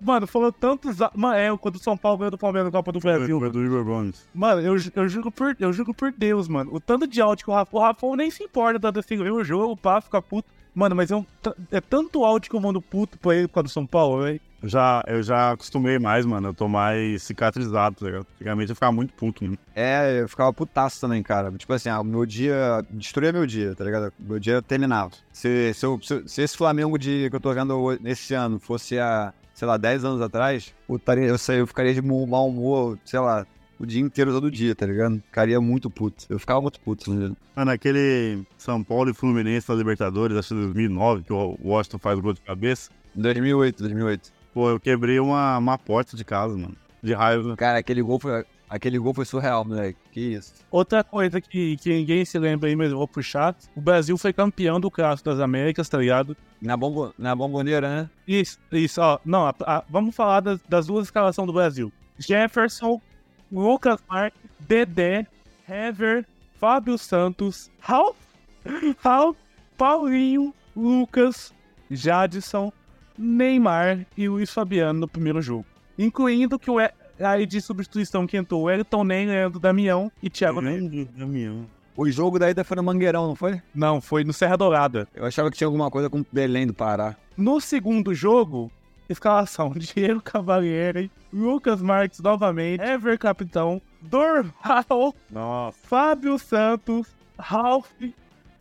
Mano, falou tantos. Mano, é, quando o São Paulo ganhou do Palmeiras na Copa do Brasil. Foi do Igor Gomes. Mano, eu, eu juro por, eu juro por Deus, mano. O tanto de áudio que o Rafa. O Rafa nem se importa tanto assim, vê o jogo, pá, fica puto. Mano, mas é, um é tanto áudio que eu mando puto pra ele por causa do São Paulo, velho. Eu já, eu já acostumei mais, mano. Eu tô mais cicatrizado, tá ligado? Antigamente eu ficava muito puto, mano. É, eu ficava putaço também, cara. Tipo assim, ah, o meu dia. Destruía meu dia, tá ligado? Meu dia terminava. Se, se, eu- se- se esse Flamengo de, que eu tô vendo nesse ano fosse há, sei lá, 10 anos atrás, eu, estaria, eu, eu ficaria de mau humor, sei lá, o dia inteiro, todo dia, tá ligado? Ficaria muito puto. Eu ficava muito puto, tá ligado? Mano, aquele São Paulo e Fluminense na Libertadores, acho que 2009, que o Washington faz gol de cabeça. 2008, 2008. Pô, eu quebrei uma, uma porta de casa, mano. De raiva. Cara, aquele gol foi, aquele gol foi surreal, moleque. Que isso. Outra coisa que, que ninguém se lembra aí, mas eu vou puxar: o Brasil foi campeão do Clássico das Américas, tá ligado? Na, bombo, na bomboneira, né? Isso, isso, ó. Não, a- a- vamos falar das, das duas escalações do Brasil: Jefferson, Lucas Marques, Dedé, Hever, Fábio Santos, Ralf, Ralf, Paulinho, Lucas, Jadson, Neymar e Luiz Fabiano no primeiro jogo. Incluindo que o E- aí de substituição que entrou o Elton Ney, Leandro Damião e Thiago Neves. Damião. O jogo da ida foi no Mangueirão, não foi? Não, foi no Serra Dourada. Eu achava que tinha alguma coisa com Belém do Pará. No segundo jogo, escalação: Diego Cavalieri, Lucas Marques novamente, Ever Capitão, Dorval, Nossa. Fábio Santos, Ralf,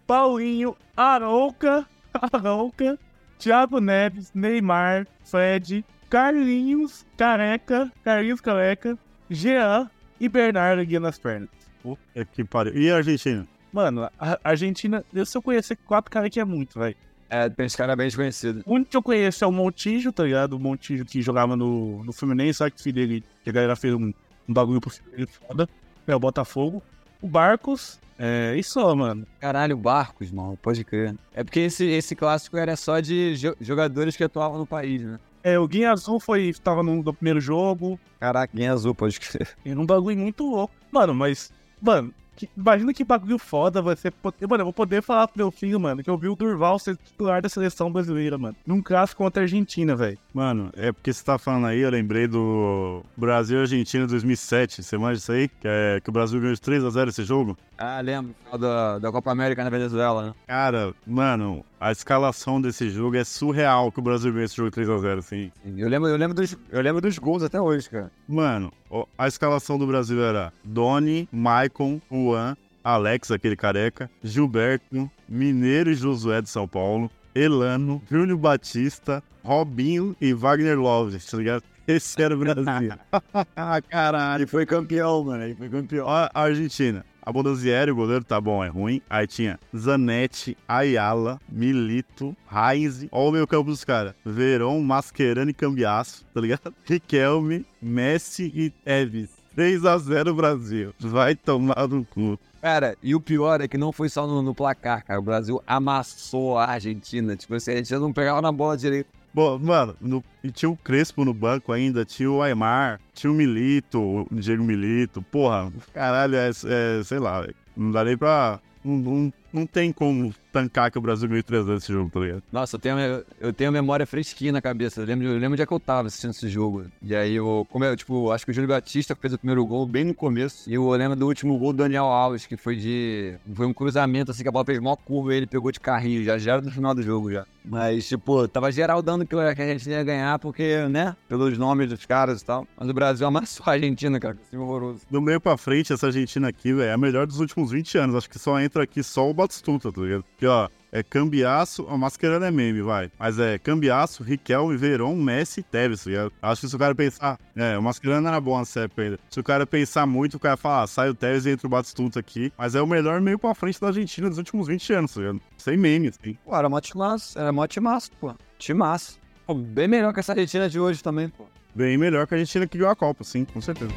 Paulinho, Arouca, Arouca, Thiago Neves, Neymar, Fred, Carlinhos, Careca, Carlinhos Careca, Jean e Bernardo guia nas pernas. Puta que pariu. E a Argentina? Mano, a Argentina, eu se eu conhecer quatro caras que é muito, velho. É, tem esse cara bem desconhecido. O único que eu conheço é o Montijo, tá ligado? O Montijo que jogava no, no Fluminense, só que o filho dele, que a galera fez um, um bagulho pro filho dele foda. É o Botafogo. O Barcos, é isso só, mano. Caralho, Barcos, mano, pode crer. É porque esse, esse clássico era só de jo- jogadores que atuavam no país, né? É, o Guinha Azul foi, tava no, no primeiro jogo. Caraca, Guinha Azul, pode crer. Era um bagulho muito louco. Mano, mas, mano, que- imagina que bagulho foda você. Mano, eu vou poder falar pro meu filho, mano, que eu vi o Durval ser titular da seleção brasileira, mano. Num clássico contra a Argentina, velho. Mano, é porque você tá falando aí, eu lembrei do Brasil e Argentina 2007. Você manja isso aí? Que, é, que o Brasil ganhou de 3x0 esse jogo? Ah, lembro. Da, da Copa América na Venezuela, né? Cara, mano, a escalação desse jogo é surreal que o Brasil ganhou esse jogo 3x0, assim. Eu lembro, eu, lembro dos, eu lembro dos gols até hoje, cara. Mano, a escalação do Brasil era Doni, Maicon, Juan, Alex, aquele careca, Gilberto, Mineiro e Josué de São Paulo, Elano, Júnior Batista, Robinho e Wagner Love, tá ligado? Esse era o Brasil. Caralho. E foi campeão, mano. Ele foi campeão. A Argentina. A Bondazieri, o goleiro tá bom, é ruim. Aí tinha Zanetti, Ayala, Milito, Heinz. Ó o meu campo dos caras. Verón, Mascherano e Cambiaço, tá ligado? Riquelme, Messi e Eves. 3x0 Brasil. Vai tomar no cu. Cara, e o pior é que não foi só no, no placar, cara. O Brasil amassou a Argentina. Tipo assim, a Argentina não pegava na bola direito. Bom, mano, no- e tinha o Crespo no banco ainda, tinha o Aymar, tinha o Milito, o Diego Milito. Porra, caralho, é, é, sei lá, não dá nem pra. Não, não, não tem como tancar que o Brasil ganhou 3 anos esse jogo, tá ligado? Nossa, eu tenho, eu tenho a memória fresquinha na cabeça. Eu lembro, eu lembro de que eu tava assistindo esse jogo. E aí, eu, como eu, tipo, acho que o Júlio Batista fez o primeiro gol bem no começo. E eu lembro do último gol do Daniel Alves, que foi de. Foi um cruzamento, assim, que a bola fez mó curva e ele pegou de carrinho. Já, já era no final do jogo já. Mas, tipo, tava geral dando que a gente ia ganhar, porque, né? Pelos nomes dos caras e tal. Mas o Brasil amassou a Argentina, cara. Time horroroso. Do meio pra frente, essa Argentina aqui, velho, é a melhor dos últimos 20 anos. Acho que só entra aqui só o Batistuta, tá ligado? Porque, ó, é Cambiaço, a Mascherano é meme, vai. Mas é Cambiaço, Riquelme, Verón, Messi e Tevez? Acho que se o cara pensar... É, o Mascherano era bom nessa época ainda. Se o cara pensar muito, o cara fala, ah, sai o Tevez e entra o Batistuta aqui. Mas é o melhor meio pra frente da Argentina dos últimos 20 anos, tá ligado? Sem meme, assim. Pô, era mó timaço, era mó timaço, pô. Timaço. Pô, bem melhor que essa Argentina de hoje também, pô. Bem melhor que a Argentina que ganhou a Copa, sim, com certeza.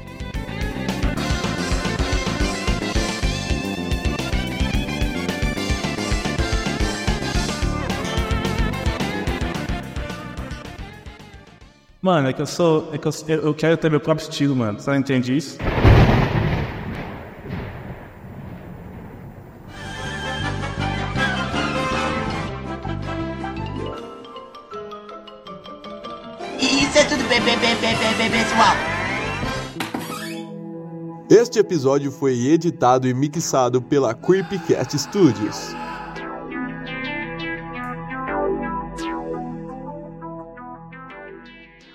Mano, é que eu sou. É que eu, eu quero ter meu próprio estilo, mano. Você não entende isso? Isso é tudo bem, bem, bem, bem, bem, bem, pessoal. Este episódio foi editado e mixado pela Creepcast Studios.